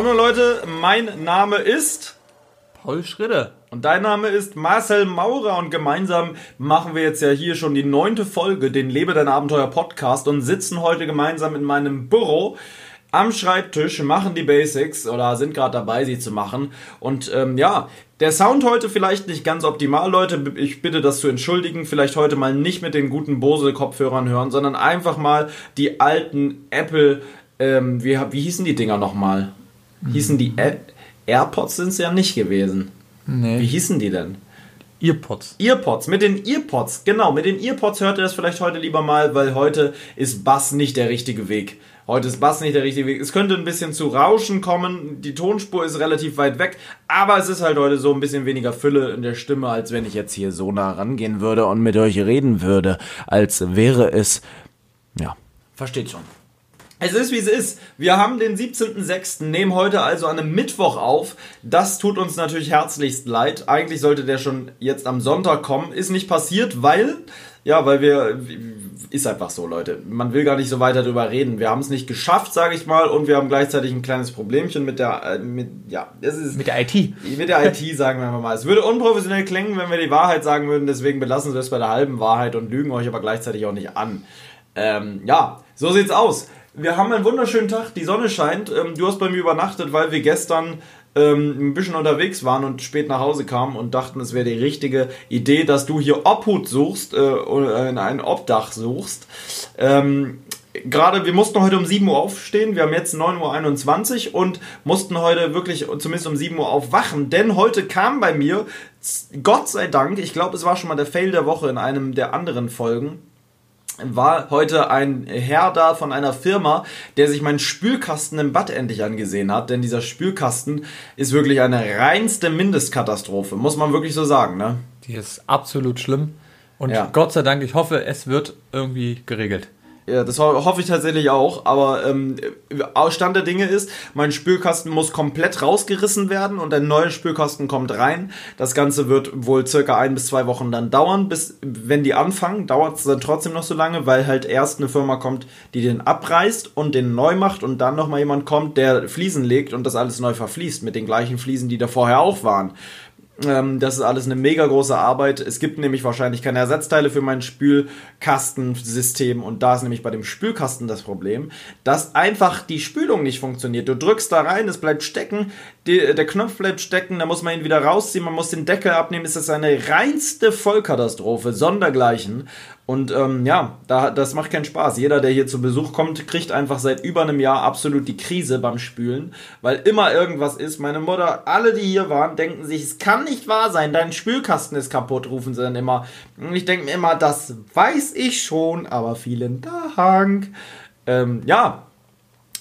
Moin moin Leute, mein Name ist Paul Schritte. Und dein Name ist Marcel Maurer und gemeinsam machen wir jetzt ja hier schon die neunte Folge, den Lebe dein Abenteuer Podcast und sitzen heute gemeinsam in meinem Büro am Schreibtisch, machen die Basics oder sind gerade dabei, sie zu machen. Und ähm, ja, der Sound heute vielleicht nicht ganz optimal, Leute. Ich bitte das zu entschuldigen. Vielleicht heute mal nicht mit den guten Bose-Kopfhörern hören, sondern einfach mal die alten Apple, ähm, wie, wie hießen die Dinger nochmal? Hießen die A AirPods sind es ja nicht gewesen. Nee. Wie hießen die denn? Earpods. Earpods, mit den Earpods, genau, mit den Earpods hört ihr das vielleicht heute lieber mal, weil heute ist Bass nicht der richtige Weg. Heute ist Bass nicht der richtige Weg. Es könnte ein bisschen zu Rauschen kommen, die Tonspur ist relativ weit weg, aber es ist halt heute so ein bisschen weniger Fülle in der Stimme, als wenn ich jetzt hier so nah rangehen würde und mit euch reden würde, als wäre es, ja, versteht schon. Es ist wie es ist. Wir haben den 17.06., nehmen heute also an einem Mittwoch auf. Das tut uns natürlich herzlichst leid. Eigentlich sollte der schon jetzt am Sonntag kommen. Ist nicht passiert, weil, ja, weil wir, ist einfach so, Leute. Man will gar nicht so weiter drüber reden. Wir haben es nicht geschafft, sage ich mal, und wir haben gleichzeitig ein kleines Problemchen mit der, äh, mit, ja, das ist. Mit der IT. Mit der IT, sagen wir mal. Es würde unprofessionell klingen, wenn wir die Wahrheit sagen würden, deswegen belassen wir es bei der halben Wahrheit und lügen euch aber gleichzeitig auch nicht an. Ähm, ja, so sieht's aus. Wir haben einen wunderschönen Tag, die Sonne scheint. Ähm, du hast bei mir übernachtet, weil wir gestern ähm, ein bisschen unterwegs waren und spät nach Hause kamen und dachten, es wäre die richtige Idee, dass du hier Obhut suchst, äh, oder in ein Obdach suchst. Ähm, Gerade, wir mussten heute um 7 Uhr aufstehen, wir haben jetzt 9.21 Uhr und mussten heute wirklich zumindest um 7 Uhr aufwachen, denn heute kam bei mir, Gott sei Dank, ich glaube, es war schon mal der Fail der Woche in einem der anderen Folgen, war heute ein Herr da von einer Firma, der sich meinen Spülkasten im Bad endlich angesehen hat, denn dieser Spülkasten ist wirklich eine reinste Mindestkatastrophe, muss man wirklich so sagen, ne? Die ist absolut schlimm. Und Ja. Gott sei Dank, ich hoffe, es wird irgendwie geregelt. Ja, das ho- hoffe ich tatsächlich auch, aber ähm, Stand der Dinge ist, mein Spülkasten muss komplett rausgerissen werden und ein neuer Spülkasten kommt rein. Das Ganze wird wohl circa ein bis zwei Wochen dann dauern, bis wenn die anfangen, dauert es dann trotzdem noch so lange, weil halt erst eine Firma kommt, die den abreißt und den neu macht und dann nochmal jemand kommt, der Fliesen legt und das alles neu verfließt mit den gleichen Fliesen, die da vorher auch waren. Ähm, das ist alles eine mega große Arbeit. Es gibt nämlich wahrscheinlich keine Ersatzteile für mein Spülkastensystem und da ist nämlich bei dem Spülkasten das Problem, dass einfach die Spülung nicht funktioniert. Du drückst da rein, es bleibt stecken, die, der Knopf bleibt stecken, da muss man ihn wieder rausziehen, man muss den Deckel abnehmen. Ist eine reinste Vollkatastrophe, sondergleichen. Und ähm, ja, da, das macht keinen Spaß. Jeder, der hier zu Besuch kommt, kriegt einfach seit über einem Jahr absolut die Krise beim Spülen, weil immer irgendwas ist. Meine Mutter, alle, die hier waren, denken sich, es kann nicht wahr sein, dein Spülkasten ist kaputt, rufen sie dann immer. Und ich denke mir immer, das weiß ich schon, aber vielen Dank. Ähm, ja,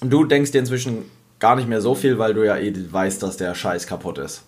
du denkst dir inzwischen gar nicht mehr so viel, weil du ja eh weißt, dass der Scheiß kaputt ist.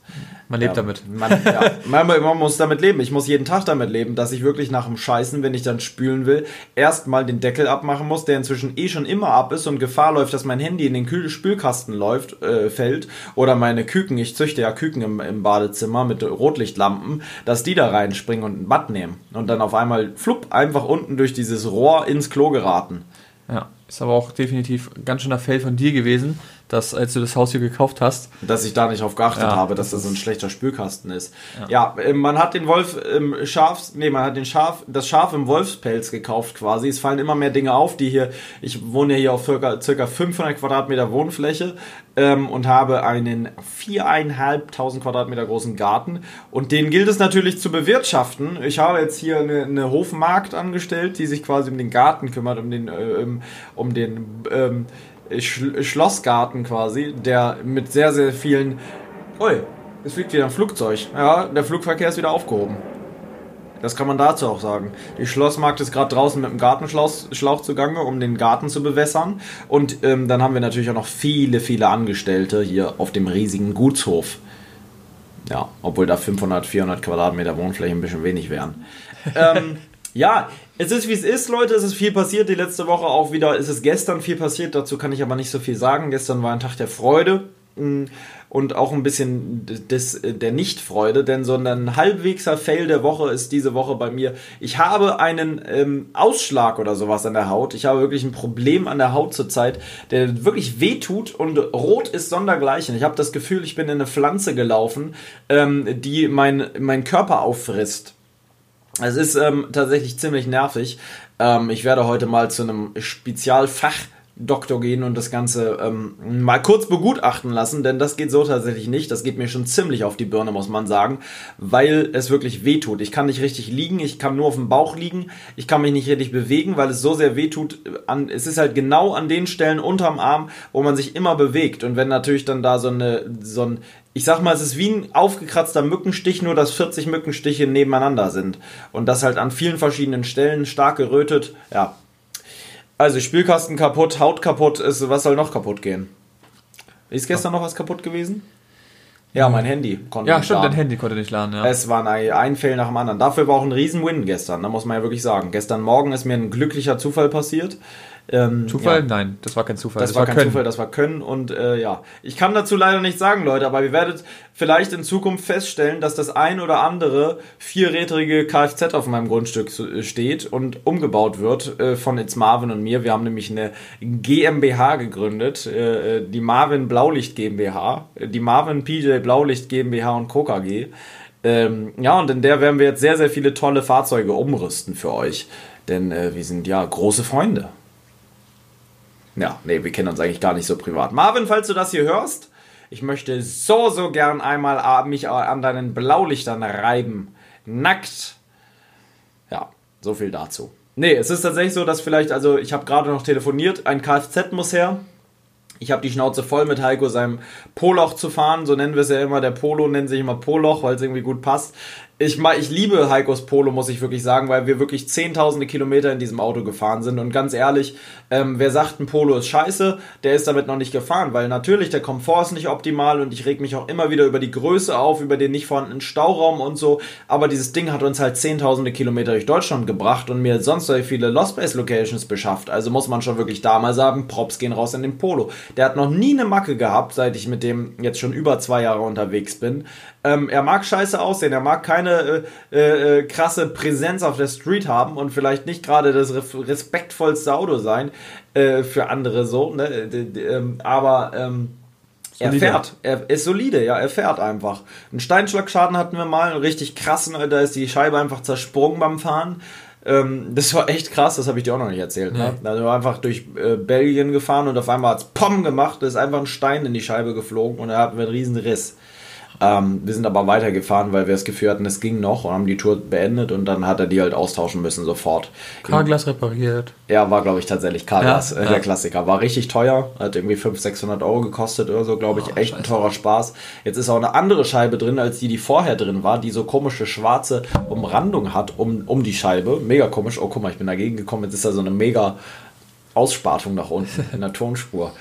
Man lebt Ja, damit. Man, ja, man, man muss damit leben. Ich muss jeden Tag damit leben, dass ich wirklich nach dem Scheißen, wenn ich dann spülen will, erstmal den Deckel abmachen muss, der inzwischen eh schon immer ab ist und Gefahr läuft, dass mein Handy in den Spülkasten läuft, äh, fällt oder meine Küken, ich züchte ja Küken im, im Badezimmer mit Rotlichtlampen, dass die da reinspringen und ein Bad nehmen und dann auf einmal flupp einfach unten durch dieses Rohr ins Klo geraten. Ja, ist aber auch definitiv ein ganz schöner Fail von dir gewesen, dass als du das Haus hier gekauft hast, dass ich da nicht drauf geachtet Ja, habe, dass das das so ein schlechter Spülkasten ist. Ja, ähm, man hat den Wolf im Schafs, nee, man hat den Schaf, das Schaf im Wolfspelz gekauft quasi. Es fallen immer mehr Dinge auf, die hier, ich wohne ja hier auf circa, circa 500 Quadratmeter Wohnfläche ähm, und habe einen viereinhalbtausend Quadratmeter großen Garten und den gilt es natürlich zu bewirtschaften. Ich habe jetzt hier eine, eine Hofmarkt angestellt, die sich quasi um den Garten kümmert, um den, äh, um- um den, ähm, Sch Schlossgarten quasi, der mit sehr, sehr vielen. Ui, es fliegt wieder ein Flugzeug. Ja, der Flugverkehr ist wieder aufgehoben. Das kann man dazu auch sagen. Die Schlossmarkt ist gerade draußen mit dem Gartenschlauch Schlauch zugange, um den Garten zu bewässern. Und ähm, dann haben wir natürlich auch noch viele, viele Angestellte hier auf dem riesigen Gutshof. Ja, obwohl da 500, 400 Quadratmeter Wohnfläche ein bisschen wenig wären. ähm, ja, es ist wie es ist, Leute. Es ist viel passiert. Die letzte Woche auch wieder. Es ist gestern viel passiert. Dazu kann ich aber nicht so viel sagen. Gestern war ein Tag der Freude. Mm, und auch ein bisschen des, der Nichtfreude, denn so ein halbwegser Fail der Woche ist diese Woche bei mir. Ich habe einen ähm, Ausschlag oder sowas an der Haut. Ich habe wirklich ein Problem an der Haut zurzeit, der wirklich wehtut und rot ist sondergleichen. Ich habe das Gefühl, ich bin in eine Pflanze gelaufen, ähm, die mein, mein Körper auffrisst. Es ist ähm, tatsächlich ziemlich nervig. Ähm, ich werde heute mal zu einem Spezialfach Doktor gehen und das Ganze ähm, mal kurz begutachten lassen, denn das geht so tatsächlich nicht. Das geht mir schon ziemlich auf die Birne, muss man sagen, weil es wirklich wehtut. Ich kann nicht richtig liegen, ich kann nur auf dem Bauch liegen, ich kann mich nicht richtig bewegen, weil es so sehr wehtut. An, es ist halt genau an den Stellen unterm Arm, wo man sich immer bewegt. Und wenn natürlich dann da so eine, so ein, ich sag mal, es ist wie ein aufgekratzter Mückenstich, nur dass 40 Mückenstiche nebeneinander sind. Und das halt an vielen verschiedenen Stellen stark gerötet. Ja, also Spielkasten kaputt, Haut kaputt ist, was soll noch kaputt gehen? Ist gestern noch was kaputt gewesen? Ja, mein Handy konnte ja, nicht stimmt, laden. dein Handy konnte nicht laden, ja. Es war ein, ein Fail nach dem anderen. Dafür war auch ein Riesen-Win gestern, da muss man ja wirklich sagen. Gestern Morgen ist mir ein glücklicher Zufall passiert. Ähm, Zufall? Ja. Nein, das war kein Zufall. Das, das war, war, kein Können. Zufall, das war Können. Und äh, ja, ich kann dazu leider nichts sagen, Leute, aber ihr werdet vielleicht in Zukunft feststellen, dass das ein oder andere vierrädrige Kfz auf meinem Grundstück äh, steht und umgebaut wird äh, von It's Marvin und mir. Wir haben nämlich eine GmbH gegründet, äh, äh, die Marvin Blaulicht GmbH, die Marvin PJ Blaulicht GmbH und Co. KG. Ähm, ja, und in der werden wir jetzt sehr, sehr viele tolle Fahrzeuge umrüsten für euch. Denn äh, wir sind ja große Freunde. Ja, nee, wir kennen uns eigentlich gar nicht so privat. Marvin, falls du das hier hörst, ich möchte so, so gern einmal mich an deinen Blaulichtern reiben. Nackt. Ja, so viel dazu. Nee, es ist tatsächlich so, dass vielleicht, also ich habe gerade noch telefoniert, ein Kfz muss her. Ich habe die Schnauze voll mit Heiko seinem Poloch zu fahren, so nennen wir es ja immer. Der Polo nennt sich immer Poloch, weil es irgendwie gut passt ich, ich liebe Heikos Polo, muss ich wirklich sagen, weil wir wirklich zehntausende Kilometer in diesem Auto gefahren sind. Und ganz ehrlich, ähm, wer sagt, ein Polo ist scheiße, der ist damit noch nicht gefahren, weil natürlich der Komfort ist nicht optimal und ich reg mich auch immer wieder über die Größe auf, über den nicht vorhandenen Stauraum und so. Aber dieses Ding hat uns halt zehntausende Kilometer durch Deutschland gebracht und mir sonst so viele Lost Base Locations beschafft. Also muss man schon wirklich da mal sagen, Props gehen raus in den Polo. Der hat noch nie eine Macke gehabt, seit ich mit dem jetzt schon über zwei Jahre unterwegs bin. Ähm, er mag scheiße aussehen, er mag keine äh, äh, krasse Präsenz auf der Street haben und vielleicht nicht gerade das respektvollste Auto sein äh, für andere so, ne? Ähm, aber ähm, er fährt, er ist solide, ja, er fährt einfach. Einen Steinschlagschaden hatten wir mal, einen richtig krassen, da ist die Scheibe einfach zersprungen beim Fahren. Ähm, das war echt krass, das habe ich dir auch noch nicht erzählt. Ne? Nee. Also einfach durch äh, Belgien gefahren und auf einmal hat es Pom gemacht, da ist einfach ein Stein in die Scheibe geflogen und er hat einen riesen Riss. Ähm, wir sind aber weitergefahren, weil wir das Gefühl hatten, es ging noch und haben die Tour beendet und dann hat er die halt austauschen müssen sofort. Carglass repariert. Ja, war glaube ich tatsächlich Carglass, ja, äh, der ja. Klassiker. War richtig teuer, hat irgendwie 500, 600 Euro gekostet oder so, glaube ich. Oh, Echt Scheiße. ein teurer Spaß. Jetzt ist auch eine andere Scheibe drin, als die, die vorher drin war, die so komische schwarze Umrandung hat um, um die Scheibe. Mega komisch. Oh, guck mal, ich bin dagegen gekommen. Jetzt ist da so eine mega Ausspartung nach unten in der Tonspur.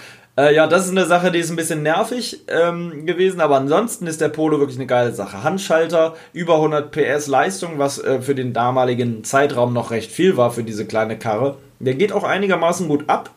Äh, ja, das ist eine Sache, die ist ein bisschen nervig ähm, gewesen, aber ansonsten ist der Polo wirklich eine geile Sache. Handschalter, über 100 PS Leistung, was äh, für den damaligen Zeitraum noch recht viel war für diese kleine Karre. Der geht auch einigermaßen gut ab.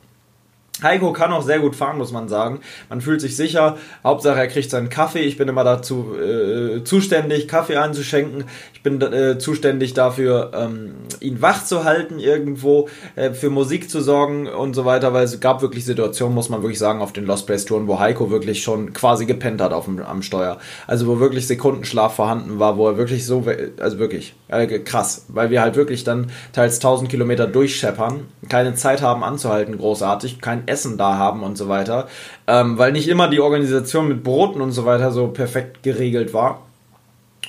Heiko kann auch sehr gut fahren, muss man sagen. Man fühlt sich sicher. Hauptsache, er kriegt seinen Kaffee. Ich bin immer dazu äh, zuständig, Kaffee einzuschenken. Ich bin äh, zuständig dafür, ähm, ihn wach zu halten irgendwo, äh, für Musik zu sorgen und so weiter, weil es gab wirklich Situationen, muss man wirklich sagen, auf den Lost Place Touren, wo Heiko wirklich schon quasi gepennt hat auf dem, am Steuer. Also wo wirklich Sekundenschlaf vorhanden war, wo er wirklich so, also wirklich äh, krass, weil wir halt wirklich dann teils 1000 Kilometer durchscheppern, keine Zeit haben anzuhalten, großartig, kein Essen da haben und so weiter, ähm, weil nicht immer die Organisation mit Broten und so weiter so perfekt geregelt war.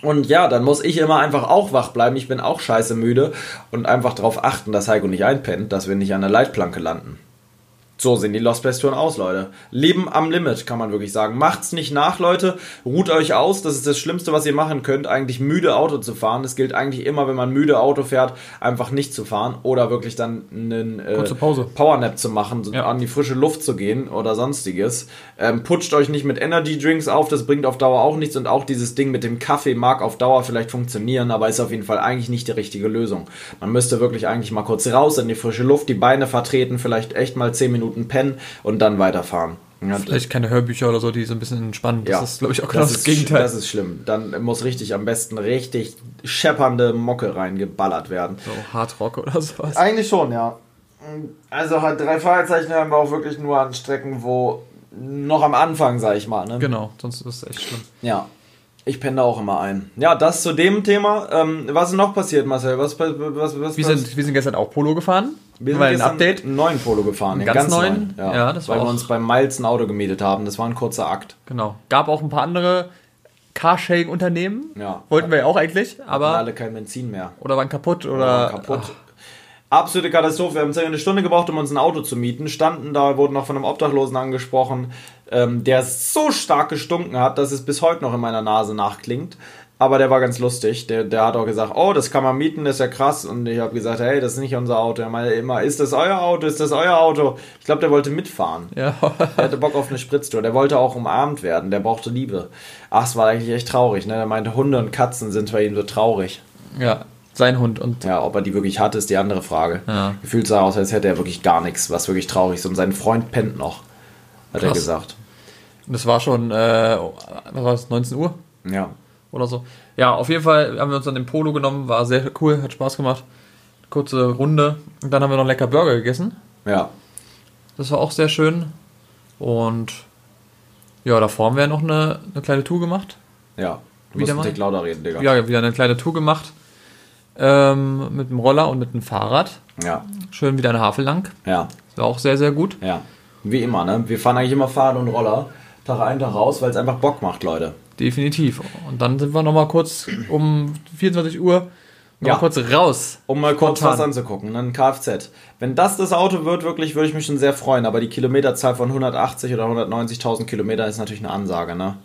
Und ja, dann muss ich immer einfach auch wach bleiben. Ich bin auch scheiße müde und einfach darauf achten, dass Heiko nicht einpennt, dass wir nicht an der Leitplanke landen. So sehen die Lost Place Touren aus, Leute. Leben am Limit, kann man wirklich sagen. Macht's nicht nach, Leute. Ruht euch aus. Das ist das Schlimmste, was ihr machen könnt, eigentlich müde Auto zu fahren. Das gilt eigentlich immer, wenn man müde Auto fährt, einfach nicht zu fahren oder wirklich dann einen äh, Powernap zu machen, ja. an die frische Luft zu gehen oder sonstiges. Ähm, putscht euch nicht mit Energy Drinks auf, das bringt auf Dauer auch nichts und auch dieses Ding mit dem Kaffee mag auf Dauer vielleicht funktionieren, aber ist auf jeden Fall eigentlich nicht die richtige Lösung. Man müsste wirklich eigentlich mal kurz raus in die frische Luft, die Beine vertreten, vielleicht echt mal 10 Minuten Minuten pennen und dann weiterfahren. Vielleicht keine Hörbücher oder so, die so ein bisschen entspannen. Das ja. ist, glaube ich, auch genau das, ist, Gegenteil. Das ist schlimm. Dann muss richtig am besten richtig scheppernde Mocke reingeballert werden. so Hardrock oder sowas. Eigentlich schon, ja. Also halt drei Fragezeichen haben wir auch wirklich nur an Strecken, wo noch am Anfang, sag ich mal. Ne? Genau, sonst ist es echt schlimm. Ja. Ich penne da auch immer ein. Ja, das zu dem Thema. Ähm, was ist noch passiert, Marcel? Was, was, was, was Wir sind, wir sind gestern auch Polo gefahren. Wir sind ein Update. einen neuen Polo gefahren, den Ganz ganz, neuen? neuen. Ja, das war Weil wir auch- uns beim Miles ein Auto gemietet haben. Das war ein kurzer Akt. Genau. Gab auch ein paar andere Carsharing-Unternehmen. Ja. Wollten wir ja auch eigentlich, Hatten aber. alle kein Benzin mehr. Oder waren kaputt oder. Oder kaputt. Absolute Katastrophe. Wir haben circa eine Stunde gebraucht, um uns ein Auto zu mieten. Standen da, wurden noch von einem Obdachlosen angesprochen, ähm, der so stark gestunken hat, dass es bis heute noch in meiner Nase nachklingt. Aber der war ganz lustig. Der, der hat auch gesagt, oh, das kann man mieten, das ist ja krass. Und ich habe gesagt, hey, das ist nicht unser Auto. Er meinte immer, ist das euer Auto? Ist das euer Auto? Ich glaube, der wollte mitfahren. Ja. Der hatte Bock auf eine Spritztour. Der wollte auch umarmt werden. Der brauchte Liebe. Ach, es war eigentlich echt traurig. Ne? Der meinte, Hunde und Katzen sind bei ihm so traurig. ja. Sein Hund und. Ja, ob er die wirklich hatte, ist die andere Frage. Ja. Gefühlt sah aus, als hätte er wirklich gar nichts, was wirklich traurig ist. Und sein Freund pennt noch, hat er Krass. gesagt. Und das war schon, äh, was war das, 19 Uhr Ja. Oder so. Ja, auf jeden Fall haben wir uns dann den Polo genommen, war sehr cool, hat Spaß gemacht. Kurze Runde. Und dann haben wir noch lecker Burger gegessen. Ja. Das war auch sehr schön. Und ja, davor haben wir noch eine, eine kleine Tour gemacht. Ja. Du Wieder musst Tick lauter reden, Digga. Ja, wieder eine kleine Tour gemacht. Ähm, mit dem Roller und mit dem Fahrrad. Ja. Schön wieder eine Havel lang. Ja. Das war auch sehr, sehr gut. Ja. Wie immer, ne? Wir fahren eigentlich immer Fahrrad und Roller. Tag ein, Tag raus, weil es einfach Bock macht, Leute. Definitiv. Und dann sind wir nochmal kurz um 24 Uhr noch Ja. mal kurz raus. Um mal kurz Spontan. was anzugucken, ne? ein Kfz. Wenn das das Auto wird, wirklich, würde ich mich schon sehr freuen. Aber die Kilometerzahl von 180 oder 190.000 Kilometer ist natürlich eine Ansage, ne?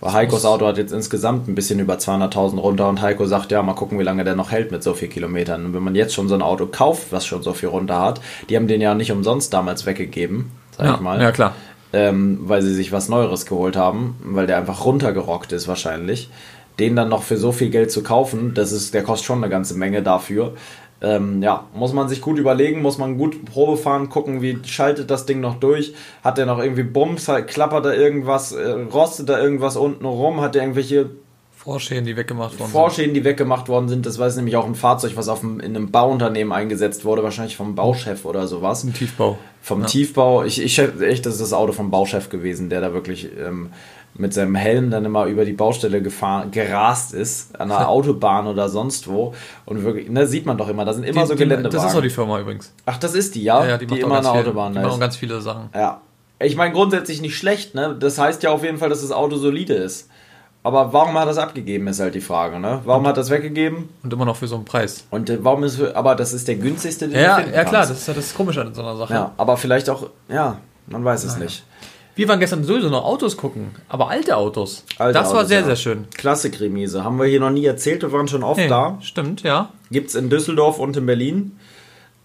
Weil Heikos Auto hat jetzt insgesamt ein bisschen über 200.000 runter und Heiko sagt, ja, mal gucken, wie lange der noch hält mit so viel Kilometern. Und wenn man jetzt schon so ein Auto kauft, was schon so viel runter hat, die haben den ja nicht umsonst damals weggegeben, sag Ja, ich mal. ja, klar. Ähm, weil sie sich was Neueres geholt haben, weil der einfach runtergerockt ist wahrscheinlich. Den dann noch für so viel Geld zu kaufen, das ist, der kostet schon eine ganze Menge dafür. Ähm, ja, muss man sich gut überlegen, muss man gut Probe fahren, gucken, wie schaltet das Ding noch durch. Hat der noch irgendwie Bums, halt, klappert da irgendwas, äh, rostet da irgendwas unten rum, hat der irgendwelche Vorschäden, die weggemacht worden Vorschäden, die weggemacht worden sind. Das war jetzt nämlich auch ein Fahrzeug, was auf einem, in einem Bauunternehmen eingesetzt wurde, wahrscheinlich vom Bauchef oder sowas. sind. Im Tiefbau. Vom Ja. Tiefbau, ich, ich schätze echt, das ist das Auto vom Bauchef gewesen, der da wirklich ähm, mit seinem Helm dann immer über die Baustelle gefahren, gerast ist, an der Autobahn oder sonst wo. Und wirklich, ne, sieht man doch immer, da sind immer Die- so die- Geländewagen. Das ist auch die Firma übrigens. Ach, das ist die, ja? Ja, die, macht auch immer an ganz der viel, Autobahn die da macht auch ist. ganz viele Sachen. Ja. Ich meine, grundsätzlich nicht schlecht, ne? Das heißt ja auf jeden Fall, dass das Auto solide ist. Aber warum hat er das abgegeben, ist halt die Frage, ne? Warum hat er das weggegeben? Und immer noch für so einen Preis. Und äh, warum ist, aber das ist der günstigste, den Ja, du ja klar, das ist ja das Komische an so einer Sache. Ja, aber vielleicht auch, ja, man weiß es nicht. Wir waren gestern sowieso noch Autos gucken, aber alte Autos. Alte das war Autos, sehr, ja. sehr schön. Klassik-Remise. Haben wir hier noch nie erzählt, wir waren schon oft Hey, da. Stimmt, ja. Gibt's in Düsseldorf und in Berlin.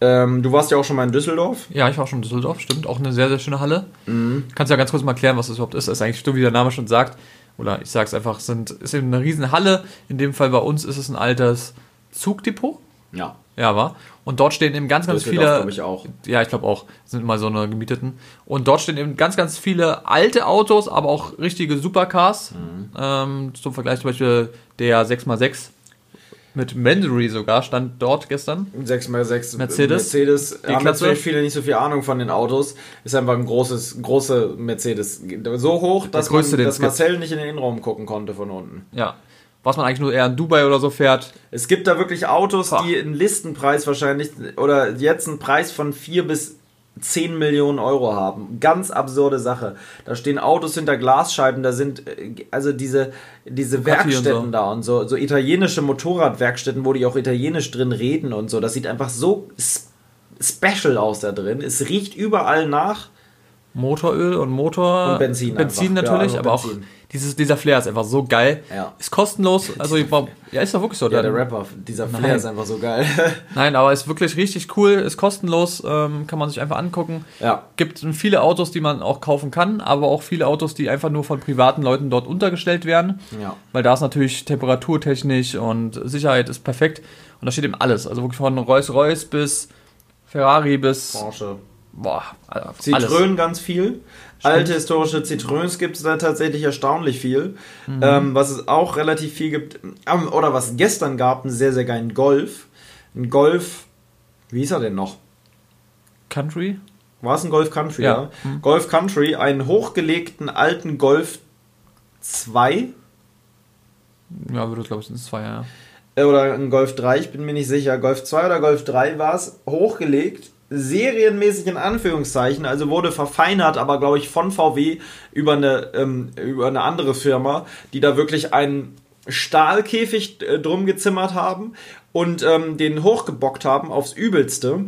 Ähm, du warst ja auch schon mal in Düsseldorf. Ja, ich war schon in Düsseldorf, stimmt. Auch eine sehr, sehr schöne Halle. Kannst du ja ganz kurz mal erklären, was das überhaupt ist. Das ist eigentlich stimmt, wie der Name schon sagt. Oder ich sag's einfach, es sind, ist eben eine riesen Halle. In dem Fall bei uns ist es ein altes Zugdepot. Ja. Ja, war. Und dort stehen eben ganz, ganz viele. glaube ich, auch. Ja, ich glaube auch. Sind immer so eine gemieteten. Und dort stehen eben ganz, ganz viele alte Autos, aber auch richtige Supercars. Mhm. Ähm, zum Vergleich zum Beispiel der 6x6 mit Mandarin sogar stand dort gestern. 6x6 Mercedes. Mercedes haben Klasse. natürlich viele nicht so viel Ahnung von den Autos. Ist einfach ein großes, große Mercedes. So hoch, dass, man, dass. Marcel nicht in den Innenraum gucken konnte von unten. Ja. Was man eigentlich nur eher in Dubai oder so fährt. Es gibt da wirklich Autos, Boah. die einen Listenpreis wahrscheinlich oder jetzt einen Preis von 4 bis 10 Millionen Euro haben. Ganz absurde Sache. Da stehen Autos hinter Glasscheiben, da sind äh, also diese, diese Ducati und Werkstätten so. da und so, so italienische Motorradwerkstätten, wo die auch italienisch drin reden und so. Das sieht einfach so special aus da drin. Es riecht überall nach. Motoröl und Motor. Und Benzin Benzin einfach. natürlich, Ja, aber einfach auch Benzin. dieses, dieser Flair ist einfach so geil. Ja. Ist kostenlos. Also, war, ja, ist doch wirklich so. Ja, der Rapper, dieser Flair Nein. ist einfach so geil. Nein, aber ist wirklich richtig cool, ist kostenlos, ähm, kann man sich einfach angucken. ja. Gibt viele Autos, die man auch kaufen kann, aber auch viele Autos, die einfach nur von privaten Leuten dort untergestellt werden. Ja. Weil da ist natürlich temperaturtechnisch und Sicherheit ist perfekt. Und da steht eben alles. Also wirklich von Rolls-Royce bis Ferrari bis Porsche. Boah, alles. Zitrönen ganz viel. Alte historische Zitröns gibt es da tatsächlich erstaunlich viel. Ähm, was es auch relativ viel gibt, ähm, oder was es gestern gab, einen sehr, sehr geilen Golf. Ein Golf, wie hieß er denn noch? Country? War es ein Golf Country, Ja. ja? Golf Country, einen hochgelegten alten Golf 2 Ja, würde glaube ich sind es zwei, ja. äh, oder ein Golf 3, ich bin mir nicht sicher. Golf 2 oder Golf 3 war es, hochgelegt, serienmäßig in Anführungszeichen, also wurde verfeinert, aber glaube ich von VW über eine, ähm, über eine andere Firma, die da wirklich einen Stahlkäfig äh, drum gezimmert haben und ähm, den hochgebockt haben aufs Übelste.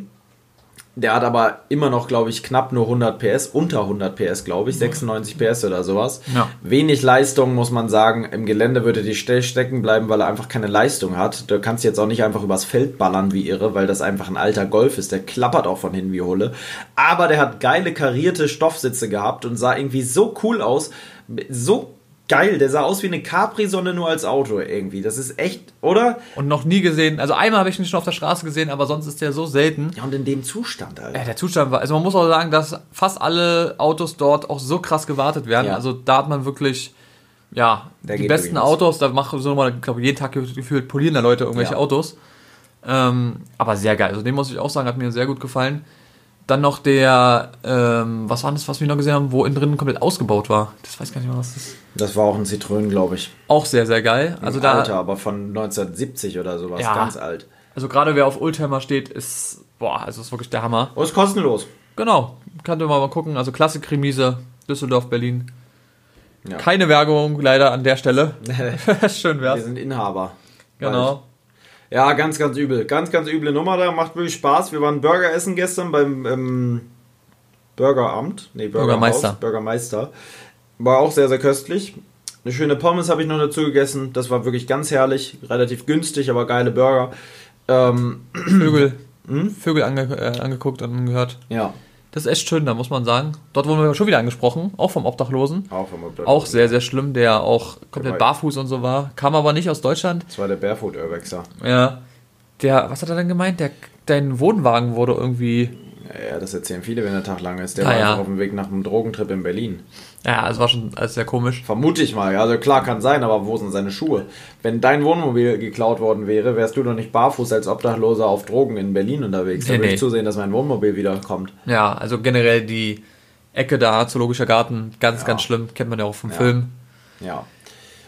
Der hat aber immer noch, glaube ich, knapp nur 100 PS, unter 100 PS, glaube ich, 96 PS oder sowas. Ja. Wenig Leistung, muss man sagen. Im Gelände würde die Stelle stecken bleiben, weil er einfach keine Leistung hat. Du kannst jetzt auch nicht einfach übers Feld ballern wie irre, weil das einfach ein alter Golf ist. Der klappert auch von hinten wie Hulle. Aber der hat geile karierte Stoffsitze gehabt und sah irgendwie so cool aus. So geil. Der sah aus wie eine Capri-Sonne nur als Auto irgendwie. Das ist echt, oder? Und noch nie gesehen, also einmal habe ich ihn schon auf der Straße gesehen, aber sonst ist der so selten. Ja, und in dem Zustand, Alter. Ja, der Zustand war, also man muss auch sagen, dass fast alle Autos dort auch so krass gewartet werden. Ja. Also da hat man wirklich, ja, Der die besten was. Autos, da machen so mal, ich glaube, jeden Tag gefühlt polieren da Leute irgendwelche Ja. Autos. Ähm, aber sehr geil. Also den muss ich auch sagen, hat mir sehr gut gefallen. Dann noch der, ähm, was war das, was wir noch gesehen haben, wo innen drin komplett ausgebaut war. Das weiß gar nicht mehr, was das ist. Das war auch ein Zitronen, glaube ich. Auch sehr, sehr geil. Also Also da, Alter, aber von 1970 oder sowas. Ja. Ganz alt. also gerade wer auf Oldtimer steht, ist, boah, also ist wirklich der Hammer. Und ist kostenlos. Genau, könnte man mal gucken. Also Klassik Remise, Düsseldorf, Berlin. Ja. Keine Werbung leider an der Stelle. Schön Wir wär's. sind Inhaber. Genau. Ja, ganz, ganz übel. Ganz, ganz üble Nummer da. Macht wirklich Spaß. Wir waren Burger essen gestern beim ähm, Burgeramt. Nee. Bürgermeister. Bürgermeister. War auch sehr, sehr köstlich. Eine schöne Pommes habe ich noch dazu gegessen. Das war wirklich ganz herrlich. Relativ günstig, aber geile Burger. Ähm, Vögel. Hm? Vögel ange äh, angeguckt und angehört. ja, Das ist echt schön, da muss man sagen. Dort wurden wir schon wieder angesprochen, auch vom Obdachlosen. auch vom Obdachlosen. Auch sehr, sehr schlimm, der auch komplett Dabei. barfuß und so war. Kam aber nicht aus Deutschland. Das war der Barefoot Urbexer. Ja. Der, was hat er denn gemeint? Der, dein Wohnwagen wurde irgendwie. Ja, das erzählen viele, wenn der Tag lang ist. Der Ah, war ja. auf dem Weg nach einem Drogentrip in Berlin. Ja, es war schon alles sehr komisch. Vermute ich mal. Also klar kann sein, aber wo sind seine Schuhe? Wenn dein Wohnmobil geklaut worden wäre, wärst du doch nicht barfuß als Obdachloser auf Drogen in Berlin unterwegs. Da Nee, würde nee. ich zusehen, dass mein Wohnmobil wiederkommt. Ja, also generell die Ecke da, Zoologischer Garten, ganz, Ja. ganz schlimm. Kennt man ja auch vom Ja. Film. Ja.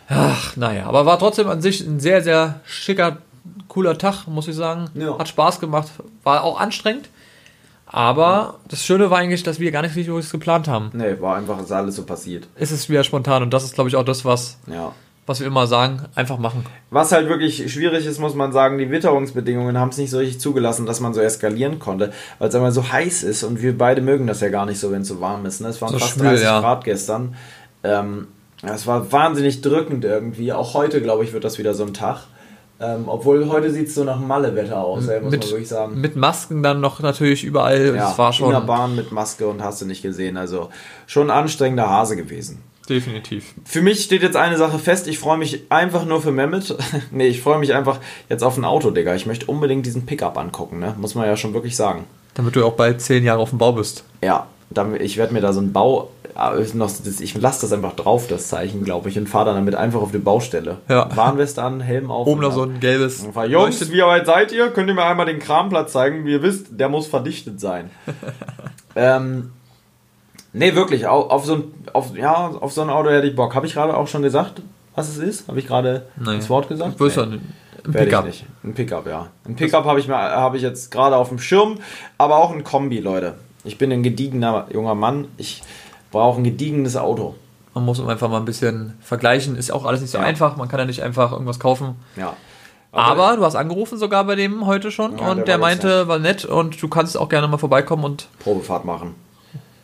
Ach, naja, aber war trotzdem an sich ein sehr, sehr schicker, cooler Tag, muss ich sagen. Ja. Hat Spaß gemacht, war auch anstrengend. Aber das Schöne war eigentlich, dass wir gar nicht richtig was geplant haben. Nee, war einfach, ist alles so passiert. Es ist wieder spontan und das ist, glaube ich, auch das, was, Ja. was wir immer sagen. Einfach machen. Was halt wirklich schwierig ist, muss man sagen, die Witterungsbedingungen haben es nicht so richtig zugelassen, dass man so eskalieren konnte, weil es einmal so heiß ist und wir beide mögen das ja gar nicht so, wenn es so warm ist. Ne? Es waren So fast schwül, 30 ja. Grad gestern. Ähm, es war wahnsinnig drückend irgendwie. Auch heute, glaube ich, wird das wieder so ein Tag. Ähm, obwohl heute sieht es so nach Malle-Wetter aus, ey, muss man wirklich sagen. mit Masken dann noch natürlich überall. Ja, es war in der schon Bahn mit Maske und hast du nicht gesehen. Also schon ein anstrengender Hase gewesen. definitiv. Für mich steht jetzt eine Sache fest. Ich freue mich einfach nur für Mehmet. nee, ich freue mich einfach jetzt auf ein Auto, Digga. Ich möchte unbedingt diesen Pickup angucken, ne? Muss man ja schon wirklich sagen. Damit du auch bald zehn Jahre auf dem Bau bist. Ja, dann, ich werde mir da so ein Bau. äh, Noch, ich lasse das einfach drauf, das Zeichen, glaube ich, und fahre dann damit einfach auf die Baustelle. Ja. Warnweste an, Helm auf. Oben noch so ein gelbes. Und frage, Jungs, wie weit seid ihr? Könnt ihr mir einmal den Kramplatz zeigen? Wie ihr wisst, der muss verdichtet sein. ähm, nee, wirklich, auf, auf, so ein, auf, ja, auf so ein Auto hätte ich Bock. Habe ich gerade auch schon gesagt, was es ist? Habe ich gerade das Wort gesagt? Nee. Ein ich Pickup. Ein Pickup, ja. Ein Pickup habe ich, mir- habe ich jetzt gerade auf dem Schirm, aber auch ein Kombi, Leute. Ich bin ein gediegener junger Mann. Ich brauche ein gediegenes Auto. Man muss einfach mal ein bisschen vergleichen. Ist auch alles nicht so Ja. einfach. Man kann ja nicht einfach irgendwas kaufen. Ja. Aber du hast angerufen sogar bei dem heute schon Ja, und der der, meinte, war nett und du kannst auch gerne mal vorbeikommen und Probefahrt machen.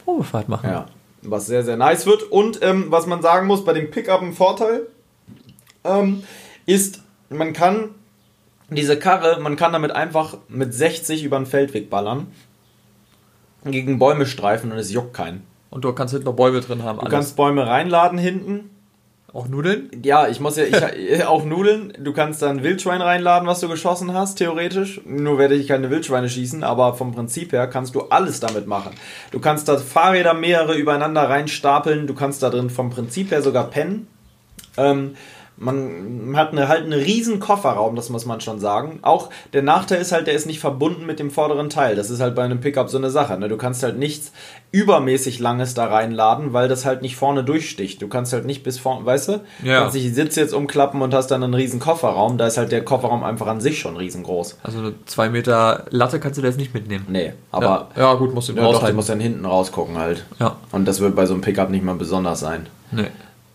Probefahrt machen. Ja. Was sehr, sehr nice wird. Und ähm, was man sagen muss, bei dem Pickup ein Vorteil ähm, ist, man kann diese Karre, man kann damit einfach mit 60 über den Feldweg ballern, gegen Bäume streifen und es juckt keinen. Und du kannst hinten noch Bäume drin haben. Du kannst Bäume reinladen hinten. Auch Nudeln? Ja, ich muss ja, ich, auch Nudeln. Du kannst da ein Wildschwein reinladen, was du geschossen hast, theoretisch. Nur werde ich keine Wildschweine schießen, aber vom Prinzip her kannst du alles damit machen. Du kannst da Fahrräder mehrere übereinander reinstapeln, du kannst da drin vom Prinzip her sogar pennen. Ähm, man hat eine, halt einen riesen Kofferraum, das muss man schon sagen. Auch der Nachteil ist halt, der ist nicht verbunden mit dem vorderen Teil. Das ist halt bei einem Pickup so eine Sache. Ne? Du kannst halt nichts übermäßig Langes da reinladen, weil das halt nicht vorne durchsticht. Du kannst halt nicht bis vorne, weißt du? Ja. Du kannst nicht die Sitze jetzt umklappen und hast dann einen riesen Kofferraum. Da ist halt der Kofferraum einfach an sich schon riesengroß. Also eine 2 Meter Latte kannst du da jetzt nicht mitnehmen. Nee, aber... Ja, ja gut, musst du ja, doch, du musst dann hinten rausgucken halt. Ja. Und das wird bei so einem Pickup nicht mal besonders sein. Nee.